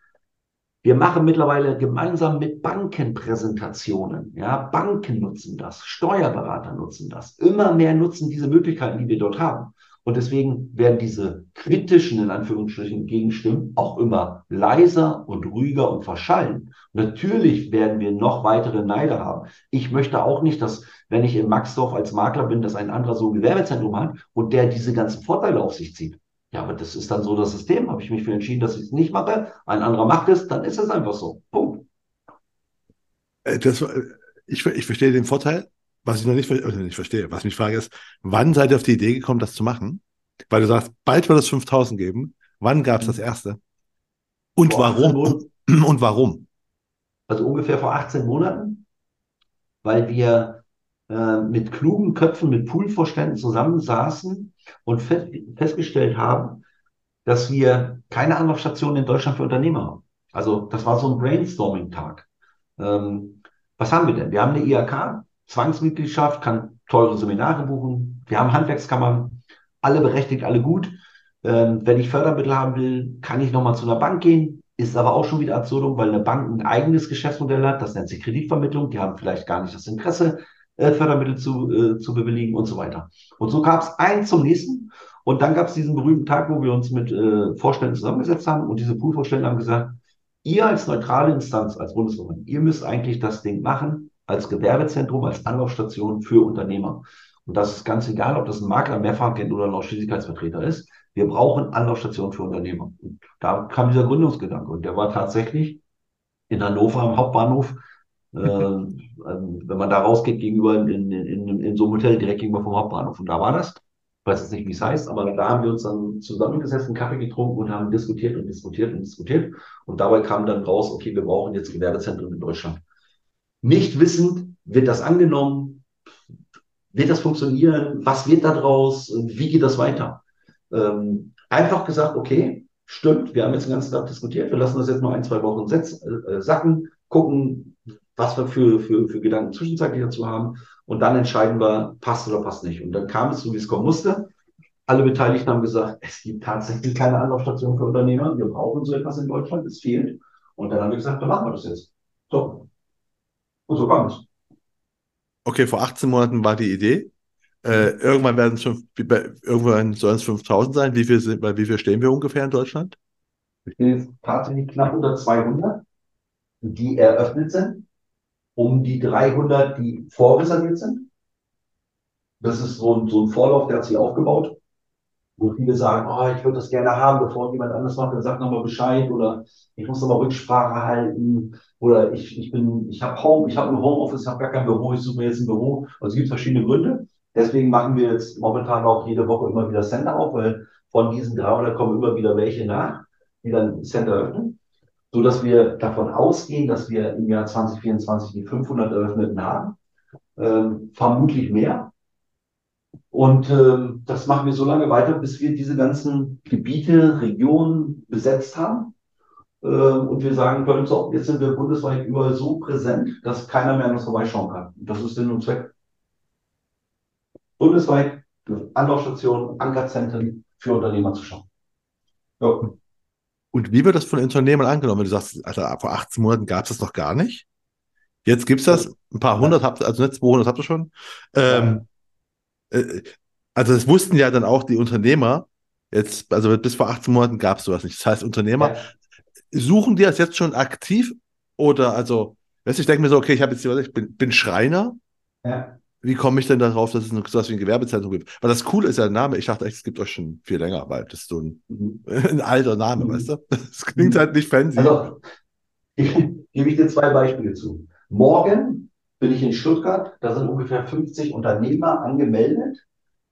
Wir machen mittlerweile gemeinsam mit Banken Präsentationen. Ja, Banken nutzen das, Steuerberater nutzen das. Immer mehr nutzen diese Möglichkeiten, die wir dort haben. Und deswegen werden diese kritischen, in Anführungsstrichen, Gegenstimmen auch immer leiser und ruhiger und verschallen. Natürlich werden wir noch weitere Neider haben. Ich möchte auch nicht, dass, wenn ich in Maxdorf als Makler bin, dass ein anderer so ein Gewerbezentrum hat und der diese ganzen Vorteile auf sich zieht. Ja, aber das ist dann so das System. Habe ich mich für entschieden, dass ich es nicht mache, ein anderer macht es, dann ist es einfach so. Punkt. Äh, das, äh, ich, ich verstehe den Vorteil. Was ich noch nicht, also nicht verstehe, was mich frage ist, wann seid ihr auf die Idee gekommen, das zu machen? Weil du sagst, bald wird es 5000 geben. Wann gab es das erste? Und vor warum? Und warum? Also ungefähr vor 18 Monaten, weil wir äh, mit klugen Köpfen, mit Poolvorständen zusammensaßen und fest, festgestellt haben, dass wir keine Anlaufstation in Deutschland für Unternehmer haben. Also das war so ein Brainstorming-Tag. Ähm, was haben wir denn? Wir haben eine IHK, Zwangsmitgliedschaft, kann teure Seminare buchen. Wir haben Handwerkskammern, alle berechtigt, alle gut. Ähm, wenn ich Fördermittel haben will, kann ich nochmal zu einer Bank gehen. Ist aber auch schon wieder absurdum, weil eine Bank ein eigenes Geschäftsmodell hat. Das nennt sich Kreditvermittlung. Die haben vielleicht gar nicht das Interesse, äh, Fördermittel zu, äh, zu bewilligen und so weiter. Und so gab es eins zum nächsten. Und dann gab es diesen berühmten Tag, wo wir uns mit äh, Vorständen zusammengesetzt haben und diese Poolvorstände haben gesagt, ihr als neutrale Instanz, als Bundesverband, ihr müsst eigentlich das Ding machen als Gewerbezentrum, als Anlaufstation für Unternehmer. Und das ist ganz egal, ob das ein Makler, Mehrfachagent oder ein Ausschließlichkeitsvertreter ist. Wir brauchen Anlaufstationen für Unternehmer. Und da kam dieser Gründungsgedanke. Und der war tatsächlich in Hannover am Hauptbahnhof äh, ähm, wenn man da rausgeht, gegenüber in, in, in, in so einem Hotel direkt gegenüber vom Hauptbahnhof. Und da war das. Ich weiß jetzt nicht, wie es heißt, aber da haben wir uns dann zusammengesessen, Kaffee getrunken und haben diskutiert und diskutiert und diskutiert. Und dabei kam dann raus, okay, wir brauchen jetzt Gewerbezentren in Deutschland. Nicht wissend, wird das angenommen? Wird das funktionieren? Was wird da draus? Wie geht das weiter? Ähm, einfach gesagt, okay, stimmt, wir haben jetzt den ganzen Tag diskutiert, wir lassen das jetzt mal ein, zwei Wochen setzen, äh, sacken, gucken, was wir für, für, für Gedanken zwischenzeitlich dazu haben. Und dann entscheiden wir, passt oder passt nicht. Und dann kam es so, wie es kommen musste. Alle Beteiligten haben gesagt, es gibt tatsächlich keine Anlaufstation für Unternehmer. Wir brauchen so etwas in Deutschland. Es fehlt. Und dann haben wir gesagt, dann machen wir das jetzt. So. Und so kam es. Okay, vor 18 Monaten war die Idee. Äh, irgendwann werden es schon, irgendwann sollen es 5000 sein. Wie viel, sind, bei wie viel stehen wir ungefähr in Deutschland? Wir stehen jetzt tatsächlich knapp unter 200, die eröffnet sind um die 300, die vorreserviert sind. Das ist so ein, so ein Vorlauf, der hat sich aufgebaut, wo viele sagen, oh, ich würde das gerne haben, bevor jemand anders macht, dann sag nochmal Bescheid oder ich muss nochmal Rücksprache halten oder ich, ich bin, ich habe Home, ich habe ein Homeoffice, ich habe gar kein Büro, ich suche mir jetzt ein Büro. Also es gibt verschiedene Gründe. Deswegen machen wir jetzt momentan auch jede Woche immer wieder Center auf, weil von diesen 300 kommen immer wieder welche nach, die dann Center öffnen so dass wir davon ausgehen, dass wir im Jahr 2024 die 500 Eröffneten haben, ähm, vermutlich mehr. Und ähm, das machen wir so lange weiter, bis wir diese ganzen Gebiete, Regionen besetzt haben. Ähm, und wir sagen können, so, jetzt sind wir bundesweit überall so präsent, dass keiner mehr an uns vorbeischauen kann. Und das ist Sinn und Zweck. Bundesweit Anlaufstationen, Ankerzentren für Unternehmer zu schauen. Ja. Und wie wird das von Unternehmen angenommen? Du sagst, also vor 18 Monaten gab es das noch gar nicht. Jetzt gibt es das, ein paar hundert habt also nicht 200 habt ihr schon. Ähm, äh, also das wussten ja dann auch die Unternehmer, jetzt, also bis vor 18 Monaten gab es sowas nicht. Das heißt, Unternehmer ja. suchen die das jetzt schon aktiv oder also, weißt ich denke mir so, okay, ich habe jetzt, ich bin, bin Schreiner. Ja wie komme ich denn darauf, dass es so etwas wie ein Gewerbezentrum gibt? Weil das Coole ist ja der Name. Ich dachte echt, es gibt euch schon viel länger, weil das ist so ein, mhm. ein alter Name, mhm. weißt du? Das klingt mhm. halt nicht fancy. Also, ich, gebe ich dir zwei Beispiele zu. Morgen bin ich in Stuttgart, da sind ungefähr 50 Unternehmer angemeldet,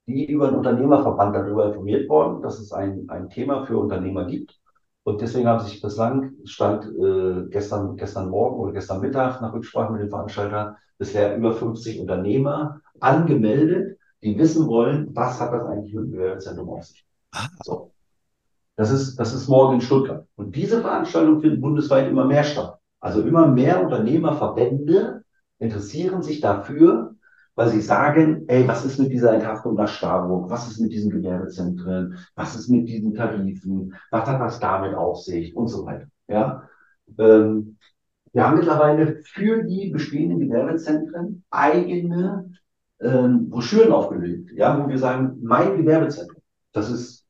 die über den Unternehmerverband darüber informiert worden, dass es ein, ein Thema für Unternehmer gibt. Und deswegen haben sich bislang, stand äh, gestern, gestern Morgen oder gestern Mittag nach Rücksprache mit dem Veranstalter, bisher über 50 Unternehmer angemeldet, die wissen wollen, was hat das eigentlich mit dem Gewerbezentrum auf sich. Ah. So. Das ist, das ist morgen in Stuttgart. Und diese Veranstaltungen finden bundesweit immer mehr statt. Also immer mehr Unternehmerverbände interessieren sich dafür, weil sie sagen, ey, was ist mit dieser Enthaftung nach Starburg? Was ist mit diesen Gewerbezentren? Was ist mit diesen Tarifen? Was hat das damit auf sich? Und so weiter. Ja. Ähm, wir haben mittlerweile für die bestehenden Gewerbezentren eigene ähm, Broschüren aufgelegt, ja, wo wir sagen, mein Gewerbezentrum. Das ist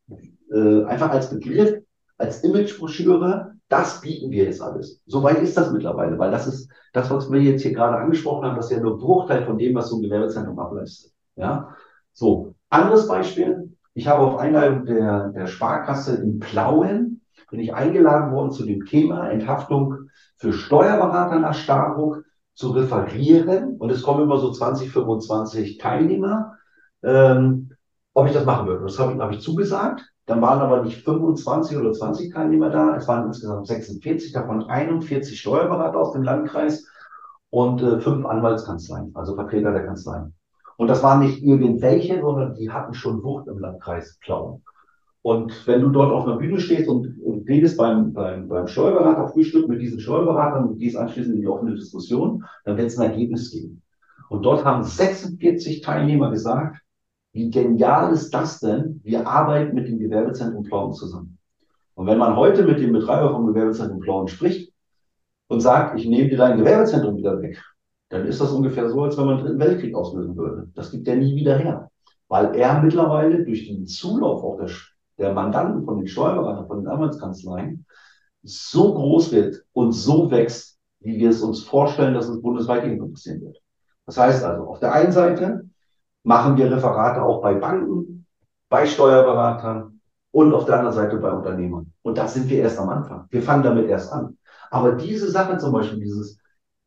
äh, einfach als Begriff, als Imagebroschüre, das bieten wir jetzt alles. Soweit ist das mittlerweile, weil das ist das, was wir jetzt hier gerade angesprochen haben, das ist ja nur Bruchteil von dem, was so ein Gewerbezentrum ableistet. Ja, so. Anderes Beispiel. Ich habe auf Einladung der, der Sparkasse in Plauen bin ich eingeladen worden zu dem Thema Enthaftung für Steuerberater nach Starbruck zu referieren. Und es kommen immer so 20, 25 Teilnehmer, ähm, ob ich das machen würde. Das habe ich, hab ich zugesagt. Dann waren aber nicht 25 oder 20 Teilnehmer da. Es waren insgesamt 46, davon 41 Steuerberater aus dem Landkreis und äh, fünf Anwaltskanzleien, also Vertreter der Kanzleien. Und das waren nicht irgendwelche, sondern die hatten schon Wucht im Landkreis Plauen. Und wenn du dort auf einer Bühne stehst und, und redest beim, beim, beim Steuerberater Frühstück mit diesen Steuerberatern und gehst anschließend in die offene Diskussion, dann wird es ein Ergebnis geben. Und dort haben 46 Teilnehmer gesagt, wie genial ist das denn? Wir arbeiten mit dem Gewerbezentrum Plauen zusammen. Und wenn man heute mit dem Betreiber vom Gewerbezentrum Plauen spricht und sagt, ich nehme dir dein Gewerbezentrum wieder weg, dann ist das ungefähr so, als wenn man einen Weltkrieg auslösen würde. Das gibt er nie wieder her. Weil er mittlerweile durch den Zulauf auch der, der Mandanten von den Steuerberatern, von den Anwaltskanzleien so groß wird und so wächst, wie wir es uns vorstellen, dass es bundesweit irgendwo passieren wird. Das heißt also, auf der einen Seite machen wir Referate auch bei Banken, bei Steuerberatern und auf der anderen Seite bei Unternehmern. Und da sind wir erst am Anfang. Wir fangen damit erst an. Aber diese Sache zum Beispiel, dieses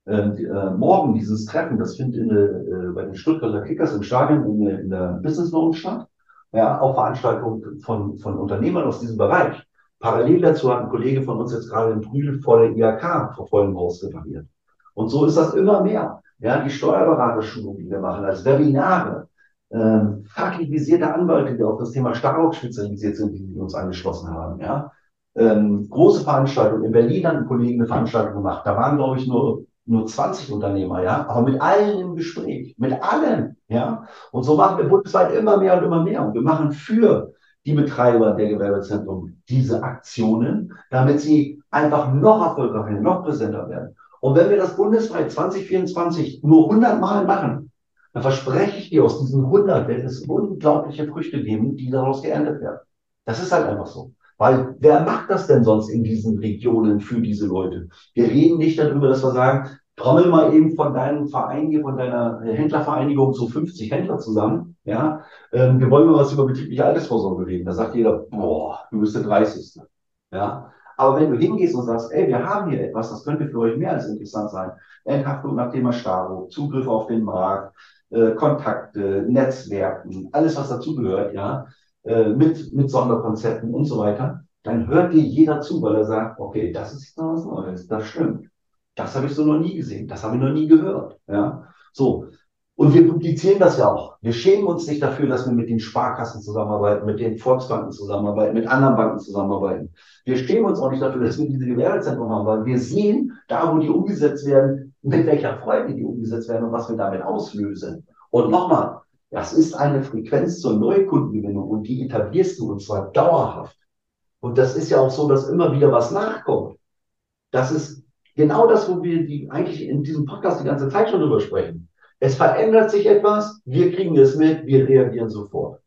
äh, äh, morgen, dieses Treffen, das findet in, äh, bei den Stuttgarter Kickers im Stadion in, in der Business Lounge statt. Ja, auch Veranstaltungen von, von Unternehmern aus diesem Bereich. Parallel dazu hat ein Kollege von uns jetzt gerade in Brühl vor der IHK vor vollem Haus repariert. Und so ist das immer mehr. Ja, die Steuerberaterschulung, die wir machen, als Webinare, ähm, fachlichisierte Anwälte, die auf das Thema Starrock spezialisiert sind, die uns angeschlossen haben. Ja, ähm, große Veranstaltungen. In Berlin hat ein Kollege eine Veranstaltung gemacht. Da waren, glaube ich, nur nur 20 Unternehmer, ja, aber mit allen im Gespräch, mit allen, ja. Und so machen wir bundesweit immer mehr und immer mehr. Und wir machen für die Betreiber der Gewerbezentren diese Aktionen, damit sie einfach noch erfolgreicher, noch präsenter werden. Und wenn wir das bundesweit 2024 nur 100 Mal machen, dann verspreche ich dir, aus diesen 100 wird es unglaubliche Früchte geben, die daraus geerntet werden. Das ist halt einfach so. Weil wer macht das denn sonst in diesen Regionen für diese Leute? Wir reden nicht darüber, dass wir sagen, trommel mal eben von deinem Verein hier, von deiner Händlervereinigung so 50 Händler zusammen. Ja, ähm, wir wollen mal was über betriebliche Altersvorsorge reden. Da sagt jeder, boah, du bist der 30. Ja, aber wenn du hingehst und sagst, ey, wir haben hier etwas, das könnte für euch mehr als interessant sein. Enthaftung nach Thema Staro, Zugriff auf den Markt, äh, Kontakte, Netzwerken, alles was dazugehört, ja, äh, mit, mit Sonderkonzepten und so weiter, dann hört dir jeder zu, weil er sagt, okay, das ist jetzt noch was Neues, das stimmt. Das habe ich so noch nie gesehen, das habe ich noch nie gehört. Ja, so. Und wir publizieren das ja auch. Wir schämen uns nicht dafür, dass wir mit den Sparkassen zusammenarbeiten, mit den Volksbanken zusammenarbeiten, mit anderen Banken zusammenarbeiten. Wir schämen uns auch nicht dafür, dass wir diese Gewerbezentren haben, weil wir sehen, da wo die umgesetzt werden, mit welcher Freude die umgesetzt werden und was wir damit auslösen. Und nochmal, das ist eine Frequenz zur Neukundengewinnung und die etablierst du und zwar dauerhaft. Und das ist ja auch so, dass immer wieder was nachkommt. Das ist genau das, wo wir die eigentlich in diesem Podcast die ganze Zeit schon drüber sprechen. Es verändert sich etwas, wir kriegen es mit, wir reagieren sofort.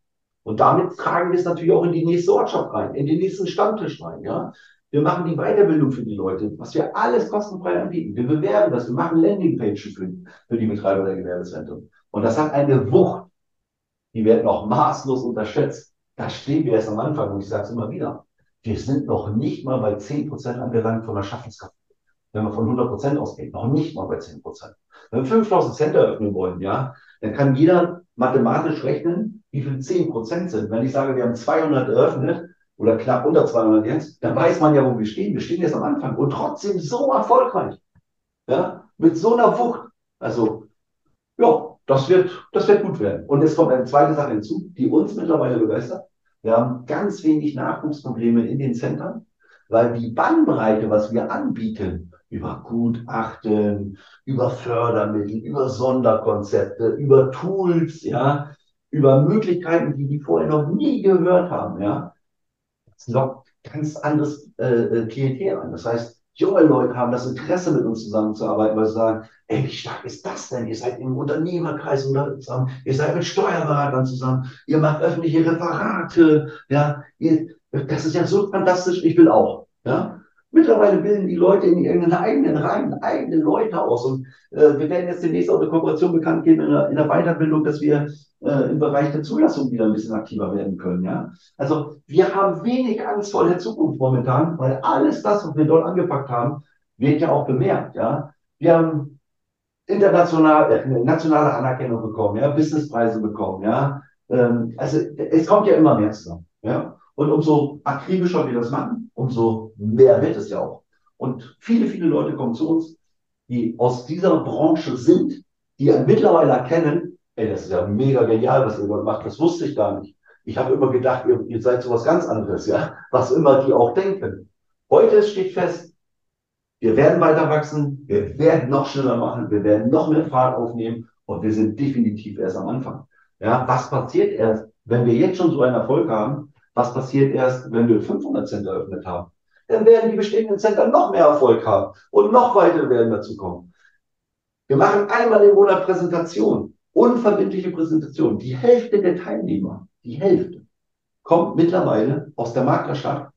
Und damit tragen wir es natürlich auch in die nächste Ortschaft rein, in den nächsten Stammtisch rein. Ja? Wir machen die Weiterbildung für die Leute, was wir alles kostenfrei anbieten. Wir bewerben das, wir machen Landingpages für, für die Betreiber der Gewerbezentren. Und das hat eine Wucht, die werden auch maßlos unterschätzt. Da stehen wir erst am Anfang und ich sage es immer wieder. Wir sind noch nicht mal bei 10% angelangt von der Schaffenskraft. Wenn wir von 100% ausgehen, noch nicht mal bei 10%. Wenn wir 5000 Center öffnen wollen, ja, dann kann jeder mathematisch rechnen, wie viel 10% sind. Wenn ich sage, wir haben 200 eröffnet oder knapp unter 200 jetzt, dann weiß man ja, wo wir stehen. Wir stehen jetzt am Anfang und trotzdem so erfolgreich. Ja, mit so einer Wucht. Also, ja, das wird, das wird gut werden. Und jetzt kommt eine zweite Sache hinzu, die uns mittlerweile begeistert. Wir haben ganz wenig Nachwuchsprobleme in den Zentren, weil die Bandbreite, was wir anbieten, über Gutachten, über Fördermittel, über Sonderkonzepte, über Tools, ja, über Möglichkeiten, die die vorher noch nie gehört haben, ja. Das lockt ganz anderes äh, äh Klientel an. Das heißt, junge Leute haben das Interesse, mit uns zusammenzuarbeiten, weil sie sagen, ey, wie stark ist das denn? Ihr seid im Unternehmerkreis zusammen, ihr seid mit Steuerberatern zusammen, ihr macht öffentliche Referate, ja, ihr, das ist ja so fantastisch, ich will auch, ja. Mittlerweile bilden die Leute in ihren eigenen Reihen eigene Leute aus. Und äh, wir werden jetzt demnächst auch eine Kooperation bekannt geben in der, in der Weiterbildung, dass wir äh, im Bereich der Zulassung wieder ein bisschen aktiver werden können. Ja? Also wir haben wenig Angst vor der Zukunft momentan, weil alles das, was wir dort angepackt haben, wird ja auch bemerkt. Ja? Wir haben international, äh, nationale Anerkennung bekommen, ja, Businesspreise bekommen, ja. Ähm, also es kommt ja immer mehr zusammen. Ja? Und umso akribischer wir das machen, umso mehr wird es ja auch. Und viele, viele Leute kommen zu uns, die aus dieser Branche sind, die mittlerweile erkennen, ey, das ist ja mega genial, was ihr dort macht, das wusste ich gar nicht. Ich habe immer gedacht, ihr, ihr seid so was ganz anderes, ja, was immer die auch denken. Heute steht fest, wir werden weiter wachsen, wir werden noch schneller machen, wir werden noch mehr Fahrt aufnehmen und wir sind definitiv erst am Anfang. Ja, was passiert erst, wenn wir jetzt schon so einen Erfolg haben? Was passiert erst, wenn wir 500 Center eröffnet haben? Dann werden die bestehenden Center noch mehr Erfolg haben und noch weitere werden dazu kommen. Wir machen einmal im Monat Präsentation, unverbindliche Präsentation. Die Hälfte der Teilnehmer, die Hälfte, kommt mittlerweile aus der Maklerstadt,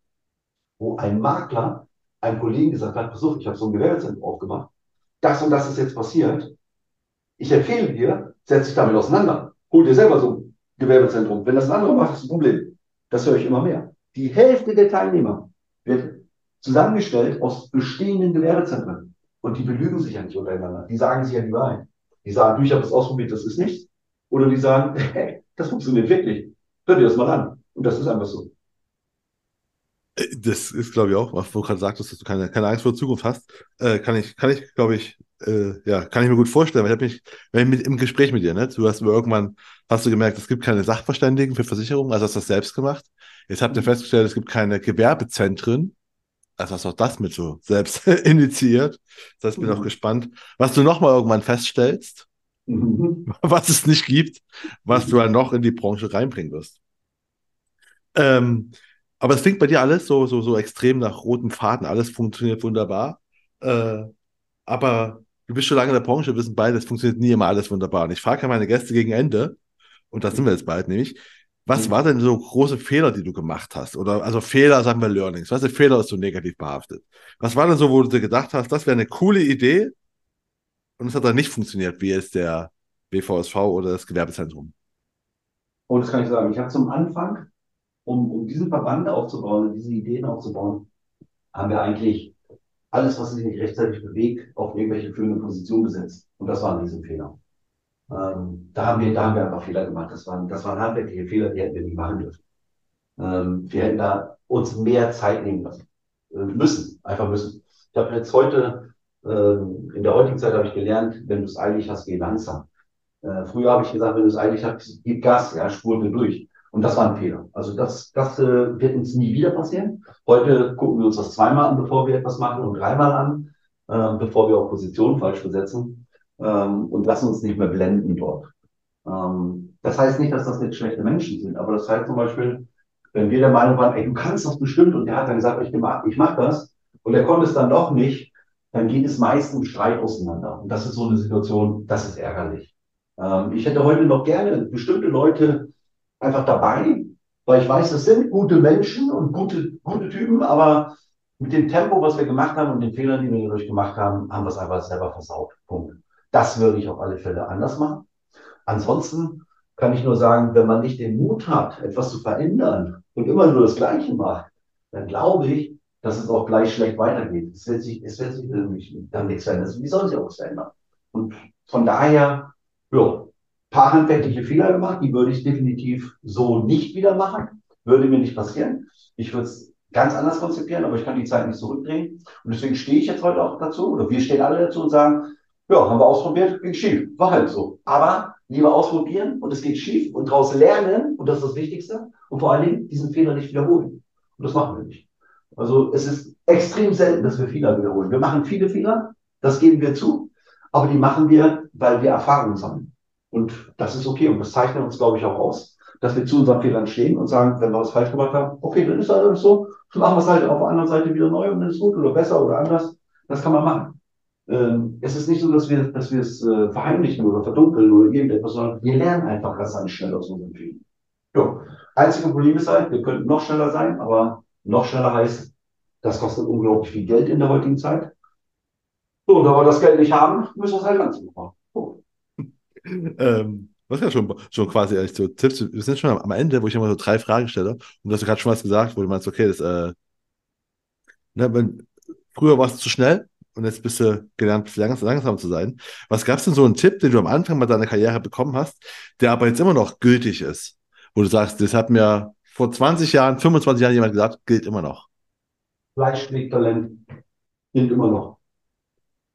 wo ein Makler einem Kollegen gesagt hat, pass auf, ich habe so ein Gewerbezentrum aufgemacht. Das und das ist jetzt passiert. Ich empfehle dir, setz dich damit auseinander. Hol dir selber so ein Gewerbezentrum. Wenn das ein anderer macht, ist ein Problem. Das höre ich immer mehr. Die Hälfte der Teilnehmer wird zusammengestellt aus bestehenden Gewerbezentren. Und die belügen sich ja nicht untereinander. Die sagen sich ja die Wahrheit. Die sagen, du, ich habe das ausprobiert, das ist nichts. Oder die sagen, hey, das funktioniert wirklich. Hör dir das mal an. Und das ist einfach so. Äh, das ist, glaube ich, auch, was du gerade sagtest, dass du keine, keine Angst vor der Zukunft hast. Äh, kann ich, kann ich, glaube ich, äh, ja, kann ich mir gut vorstellen. Weil ich habe mich, wenn ich mit, im Gespräch mit dir, ne, du hast irgendwann, hast du gemerkt, es gibt keine Sachverständigen für Versicherungen, also hast du das selbst gemacht. Jetzt habt ihr mhm. festgestellt, es gibt keine Gewerbezentren, also hast du auch das mit so selbst initiiert. Das heißt, ich bin mhm. auch gespannt, was du nochmal irgendwann feststellst, mhm. was es nicht gibt, was du dann noch in die Branche reinbringen wirst. Ähm, aber es klingt bei dir alles so, so, so extrem nach rotem Faden, alles funktioniert wunderbar. Äh, aber du bist schon lange in der Branche, wir wissen beide, es funktioniert nie immer alles wunderbar. Und ich frage ja meine Gäste gegen Ende, und da sind wir jetzt bald nämlich, was mhm. war denn so große Fehler, die du gemacht hast? Oder also Fehler, sagen wir Learnings. Was ist Fehler ist so negativ behaftet? Was war denn so, wo du dir gedacht hast, das wäre eine coole Idee und es hat dann nicht funktioniert, wie jetzt der BVSV oder das Gewerbezentrum? Und oh, das kann ich sagen. Ich habe zum Anfang, um, um diesen Verband aufzubauen und diese Ideen aufzubauen, haben wir eigentlich alles, was sich nicht rechtzeitig bewegt, auf irgendwelche führende Positionen gesetzt. Und das war ein Riesenfehler. Ähm, da, haben wir, da haben wir einfach Fehler gemacht. Das waren, das waren handwerkliche Fehler, die hätten wir nicht machen dürfen. Ähm, wir hätten da uns mehr Zeit nehmen lassen. Äh, müssen, einfach müssen. Ich habe jetzt heute, äh, in der heutigen Zeit habe ich gelernt, wenn du es eilig hast, geh langsam. Äh, früher habe ich gesagt, wenn du es eilig hast, gib Gas, ja, spur durch. Und das war ein Fehler. Also das, das äh, wird uns nie wieder passieren. Heute gucken wir uns das zweimal an, bevor wir etwas machen und dreimal an, äh, bevor wir auch Positionen falsch besetzen ähm, und lassen uns nicht mehr blenden dort. Ähm, das heißt nicht, dass das jetzt schlechte Menschen sind, aber das heißt zum Beispiel, wenn wir der Meinung waren, ey, du kannst das bestimmt und der hat dann gesagt, ich, ich mach das und er konnte es dann doch nicht, dann geht es meist im Streit auseinander. Und das ist so eine Situation, das ist ärgerlich. Ähm, ich hätte heute noch gerne bestimmte Leute einfach dabei, weil ich weiß, das sind gute Menschen und gute, gute Typen, aber mit dem Tempo, was wir gemacht haben und den Fehlern, die wir dadurch gemacht haben, haben wir es einfach selber versaut. Punkt. Das würde ich auf alle Fälle anders machen. Ansonsten kann ich nur sagen, wenn man nicht den Mut hat, etwas zu verändern und immer nur das Gleiche macht, dann glaube ich, dass es auch gleich schlecht weitergeht. Es wird sich, es wird sich dann nichts verändern. Wie soll sich auch was verändern? Und von daher, ja, paar handwerkliche Fehler gemacht, die würde ich definitiv so nicht wieder machen. Würde mir nicht passieren. Ich würde es ganz anders konzipieren, aber ich kann die Zeit nicht zurückdrehen. Und deswegen stehe ich jetzt heute auch dazu, oder wir stehen alle dazu und sagen, ja, haben wir ausprobiert, ging schief. War halt so. Aber lieber ausprobieren und es geht schief und daraus lernen, und das ist das Wichtigste, und vor allen Dingen diesen Fehler nicht wiederholen. Und das machen wir nicht. Also es ist extrem selten, dass wir Fehler wiederholen. Wir machen viele Fehler, das geben wir zu, aber die machen wir, weil wir Erfahrung sammeln. Und das ist okay und das zeichnet uns, glaube ich, auch aus, dass wir zu unseren Fehlern stehen und sagen, wenn wir was falsch gemacht haben, okay, dann ist das alles so, machen wir es halt auf der anderen Seite wieder neu und dann ist es gut oder besser oder anders. Das kann man machen. Ähm, es ist nicht so, dass wir, dass wir es äh, verheimlichen oder verdunkeln oder irgendetwas, sondern wir lernen einfach ganz schnell aus unseren Fehlern. Jo. Einzige Problem ist halt, wir könnten noch schneller sein, aber noch schneller heißt, das kostet unglaublich viel Geld in der heutigen Zeit. So, und da wir das Geld nicht haben, müssen wir es halt langsam machen. Ähm, was ja schon, schon quasi eigentlich so Tipps. Wir sind schon am Ende, wo ich immer so drei Fragen stelle. Und du hast gerade schon was gesagt, wo du meinst, okay, das, äh, ne, wenn, früher war es zu schnell und jetzt bist du gelernt, langsam, langsam zu sein. Was gab es denn so einen Tipp, den du am Anfang mal deiner Karriere bekommen hast, der aber jetzt immer noch gültig ist? Wo du sagst, das hat mir vor 20 Jahren, 25 Jahren jemand gesagt, gilt immer noch. Fleisch schlägt Talent. Gilt immer noch.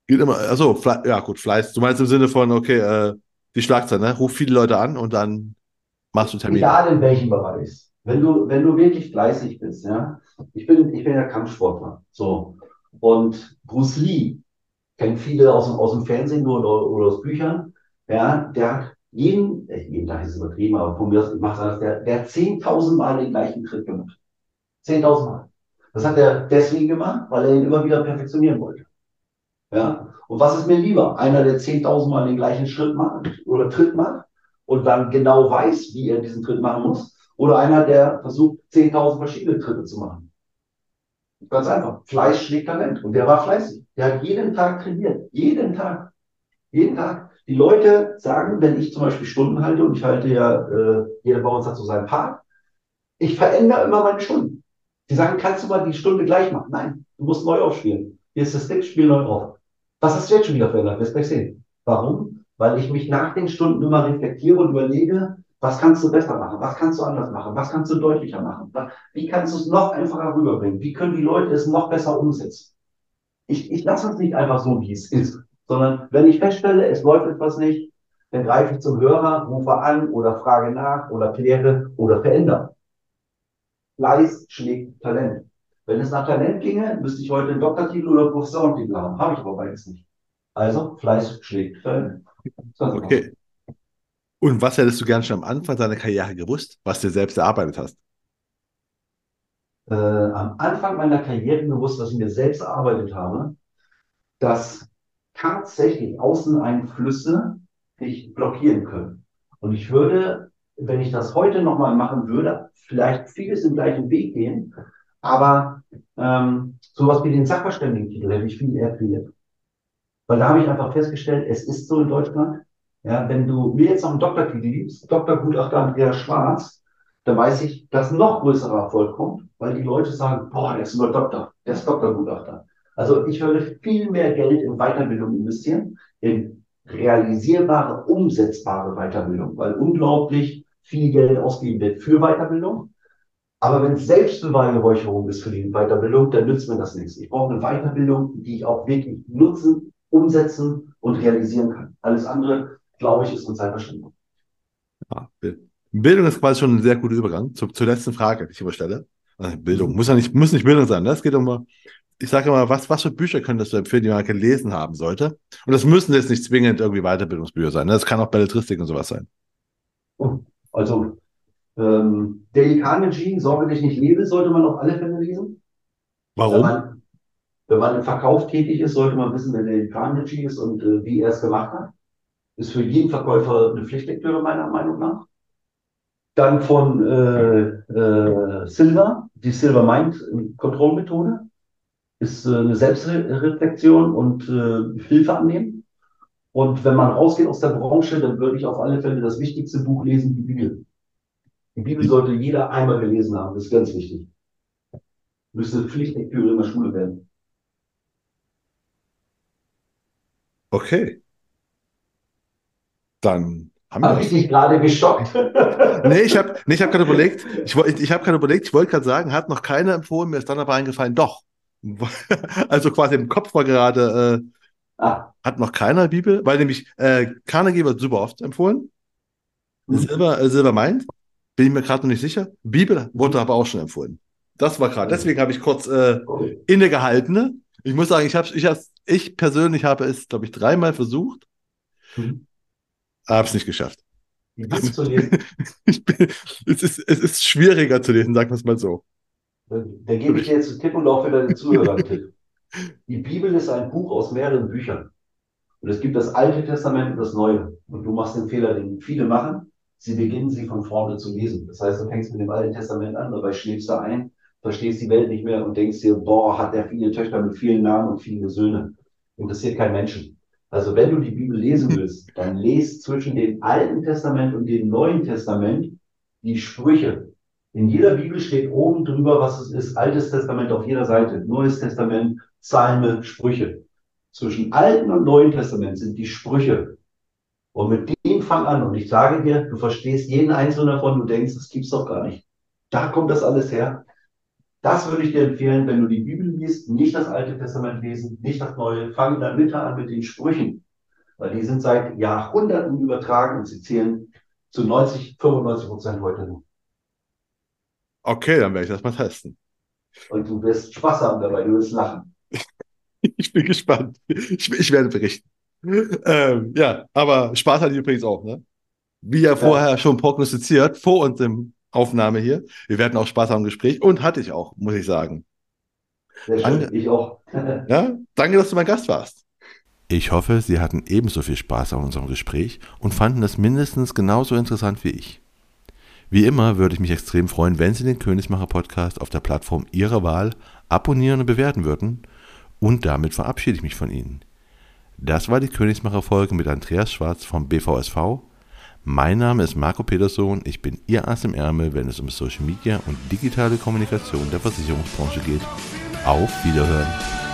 Gilt immer, also ja gut, Fleiß. Du meinst im Sinne von, okay, äh, die Schlagzeile, ne? Ruf viele Leute an und dann machst du Termine. Egal in welchem Bereich. Wenn du, wenn du wirklich fleißig bist, ja. Ich bin, ich bin ja Kampfsportler. So. Und Bruce Lee kennt viele aus, aus dem Fernsehen oder, oder aus Büchern. Ja, der hat jeden, äh, jeden Tag ist es übertrieben, aber von mir aus macht alles, der, der hat 10.000 Mal den gleichen Tritt gemacht. 10.000 Mal. Das hat er deswegen gemacht, weil er ihn immer wieder perfektionieren wollte. Ja. Und was ist mir lieber? Einer, der 10.000 Mal den gleichen Schritt macht oder Tritt macht und dann genau weiß, wie er diesen Tritt machen muss. Oder einer, der versucht, 10.000 verschiedene Tritte zu machen. Ganz einfach. Fleiß schlägt Talent. Und der war fleißig. Der hat jeden Tag trainiert. Jeden Tag. Jeden Tag. Die Leute sagen, wenn ich zum Beispiel Stunden halte, und ich halte ja, äh, jeder bei uns hat so seinen Part, ich verändere immer meine Stunden. Die sagen, kannst du mal die Stunde gleich machen? Nein, du musst neu aufspielen. Hier ist das Stick, spiel neu auf. Was hast du jetzt schon wieder verändert? Wirst gleich sehen. Warum? Weil ich mich nach den Stunden immer reflektiere und überlege, was kannst du besser machen? Was kannst du anders machen? Was kannst du deutlicher machen? Wie kannst du es noch einfacher rüberbringen? Wie können die Leute es noch besser umsetzen? Ich, ich lasse es nicht einfach so, wie es ist, sondern wenn ich feststelle, es läuft etwas nicht, dann greife ich zum Hörer, rufe an oder frage nach oder kläre oder verändere. Fleiß schlägt Talent. Wenn es nach Talent ginge, müsste ich heute einen Doktortitel oder Professorentitel haben. Habe ich aber beides nicht. Also Fleiß schlägt Talent. Okay. Und was hättest du gern schon am Anfang deiner Karriere gewusst, was du selbst erarbeitet hast? Äh, am Anfang meiner Karriere gewusst, was ich mir selbst erarbeitet habe, dass tatsächlich Außeneinflüsse dich blockieren können. Und ich würde, wenn ich das heute nochmal machen würde, vielleicht vieles im gleichen Weg gehen, aber ähm, sowas wie den Sachverständigentitel hätte ich viel eher kreiert. Weil da habe ich einfach festgestellt, es ist so in Deutschland, ja, wenn du mir jetzt noch einen Doktortitel gibst, Dr. Gutachter Andreas Schwarz, dann weiß ich, dass noch größerer Erfolg kommt, weil die Leute sagen, boah, der ist nur Doktor, der ist Doktorgutachter. Also ich würde viel mehr Geld in Weiterbildung investieren, in realisierbare, umsetzbare Weiterbildung, weil unglaublich viel Geld ausgegeben wird für Weiterbildung. Aber wenn es Selbstbeweihräucherung ist für die Weiterbildung, dann nützt mir das nichts. Ich brauche eine Weiterbildung, die ich auch wirklich nutzen, umsetzen und realisieren kann. Alles andere, glaube ich, ist eine Zeitverschwendung. Ja, Bildung ist quasi schon ein sehr guter Übergang zur, zur letzten Frage, die ich überstelle. Also Bildung muss ja nicht, muss nicht Bildung sein. Ne? geht um, ich sage immer, was, was für Bücher könntest du empfehlen, die man gelesen haben sollte? Und das müssen jetzt nicht zwingend irgendwie Weiterbildungsbücher sein. Ne? Das kann auch Belletristik und sowas sein. Oh, also, ähm, Dale Carnegie, Sorge dich nicht lebe, sollte man auf alle Fälle lesen. Warum? Wenn man, wenn man im Verkauf tätig ist, sollte man wissen, wer Dale Carnegie ist und äh, wie er es gemacht hat. Ist für jeden Verkäufer eine Pflichtlektüre meiner Meinung nach. Dann von äh, äh, Silver, die Silver Mind Kontrollmethode, ist äh, eine Selbstreflexion und äh, Hilfe annehmen. Und wenn man rausgeht aus der Branche, dann würde ich auf alle Fälle das wichtigste Buch lesen, die Bibel. Die Bibel sollte jeder einmal gelesen haben, das ist ganz wichtig. Müsste Pflichtlektüre in der Schule werden. Okay. Dann haben wir. Habe ich dich gerade geschockt? nee, ich habe nee, hab gerade überlegt, ich, ich, ich habe gerade überlegt, ich wollte gerade sagen, hat noch keiner empfohlen, mir ist dann aber eingefallen, doch. also quasi im Kopf war gerade, äh, ah. hat noch keiner Bibel, weil nämlich äh, Carnegie wird super oft empfohlen. Mhm. Silber, äh, Silber meint, bin ich mir gerade noch nicht sicher. Bibel wurde aber auch schon empfohlen. Das war gerade. Deswegen habe ich kurz äh, innegehalten. Ne? Ich muss sagen, ich habe ich ich persönlich habe es, glaube ich, dreimal versucht, Mhm. habe es nicht geschafft. Bin, es, ist, es ist schwieriger zu lesen, sagen wir es mal so. da gebe ich dir jetzt einen Tipp und auch für deine Zuhörer einen Tipp. Die Bibel ist ein Buch aus mehreren Büchern. Und es gibt das Alte Testament und das Neue. Und du machst den Fehler, den viele machen. Sie beginnen sie von vorne zu lesen. Das heißt, du fängst mit dem Alten Testament an, dabei schläfst du ein, verstehst die Welt nicht mehr und denkst dir, boah, hat der viele Töchter mit vielen Namen und viele Söhne. Interessiert kein Menschen. Also wenn du die Bibel lesen willst, dann lest zwischen dem Alten Testament und dem Neuen Testament die Sprüche. In jeder Bibel steht oben drüber, was es ist. Altes Testament auf jeder Seite, Neues Testament, Psalme, Sprüche. Zwischen Alten und Neuen Testament sind die Sprüche. Und mit dem fang an. Und ich sage dir, du verstehst jeden einzelnen davon, du denkst, das gibt's doch gar nicht. Da kommt das alles her. Das würde ich dir empfehlen, wenn du die Bibel liest, nicht das Alte Testament lesen, nicht das Neue. Fang in der Mitte an mit den Sprüchen. Weil die sind seit Jahrhunderten übertragen und sie zählen zu 90, 95 Prozent heute noch. Okay, dann werde ich das mal testen. Und du wirst Spaß haben dabei, du wirst lachen. Ich bin gespannt. Ich, ich werde berichten. Ähm, ja, aber Spaß hatte ich übrigens auch, ne? Wie ja vorher schon prognostiziert, vor unserem Aufnahme hier. Wir werden auch Spaß haben im Gespräch und hatte ich auch, muss ich sagen. Sehr schön, Danke. ich auch. Ja, danke, dass du mein Gast warst. Ich hoffe, Sie hatten ebenso viel Spaß an unserem Gespräch und fanden es mindestens genauso interessant wie ich. Wie immer würde ich mich extrem freuen, wenn Sie den Königsmacher Podcast auf der Plattform Ihrer Wahl abonnieren und bewerten würden. Und damit verabschiede ich mich von Ihnen. Das war die Königsmacher Folge mit Andreas Schwarz vom BVSV. Mein Name ist Marco Peterson. Ich bin Ihr Ass im Ärmel, wenn es um Social Media und digitale Kommunikation der Versicherungsbranche geht. Auf Wiederhören.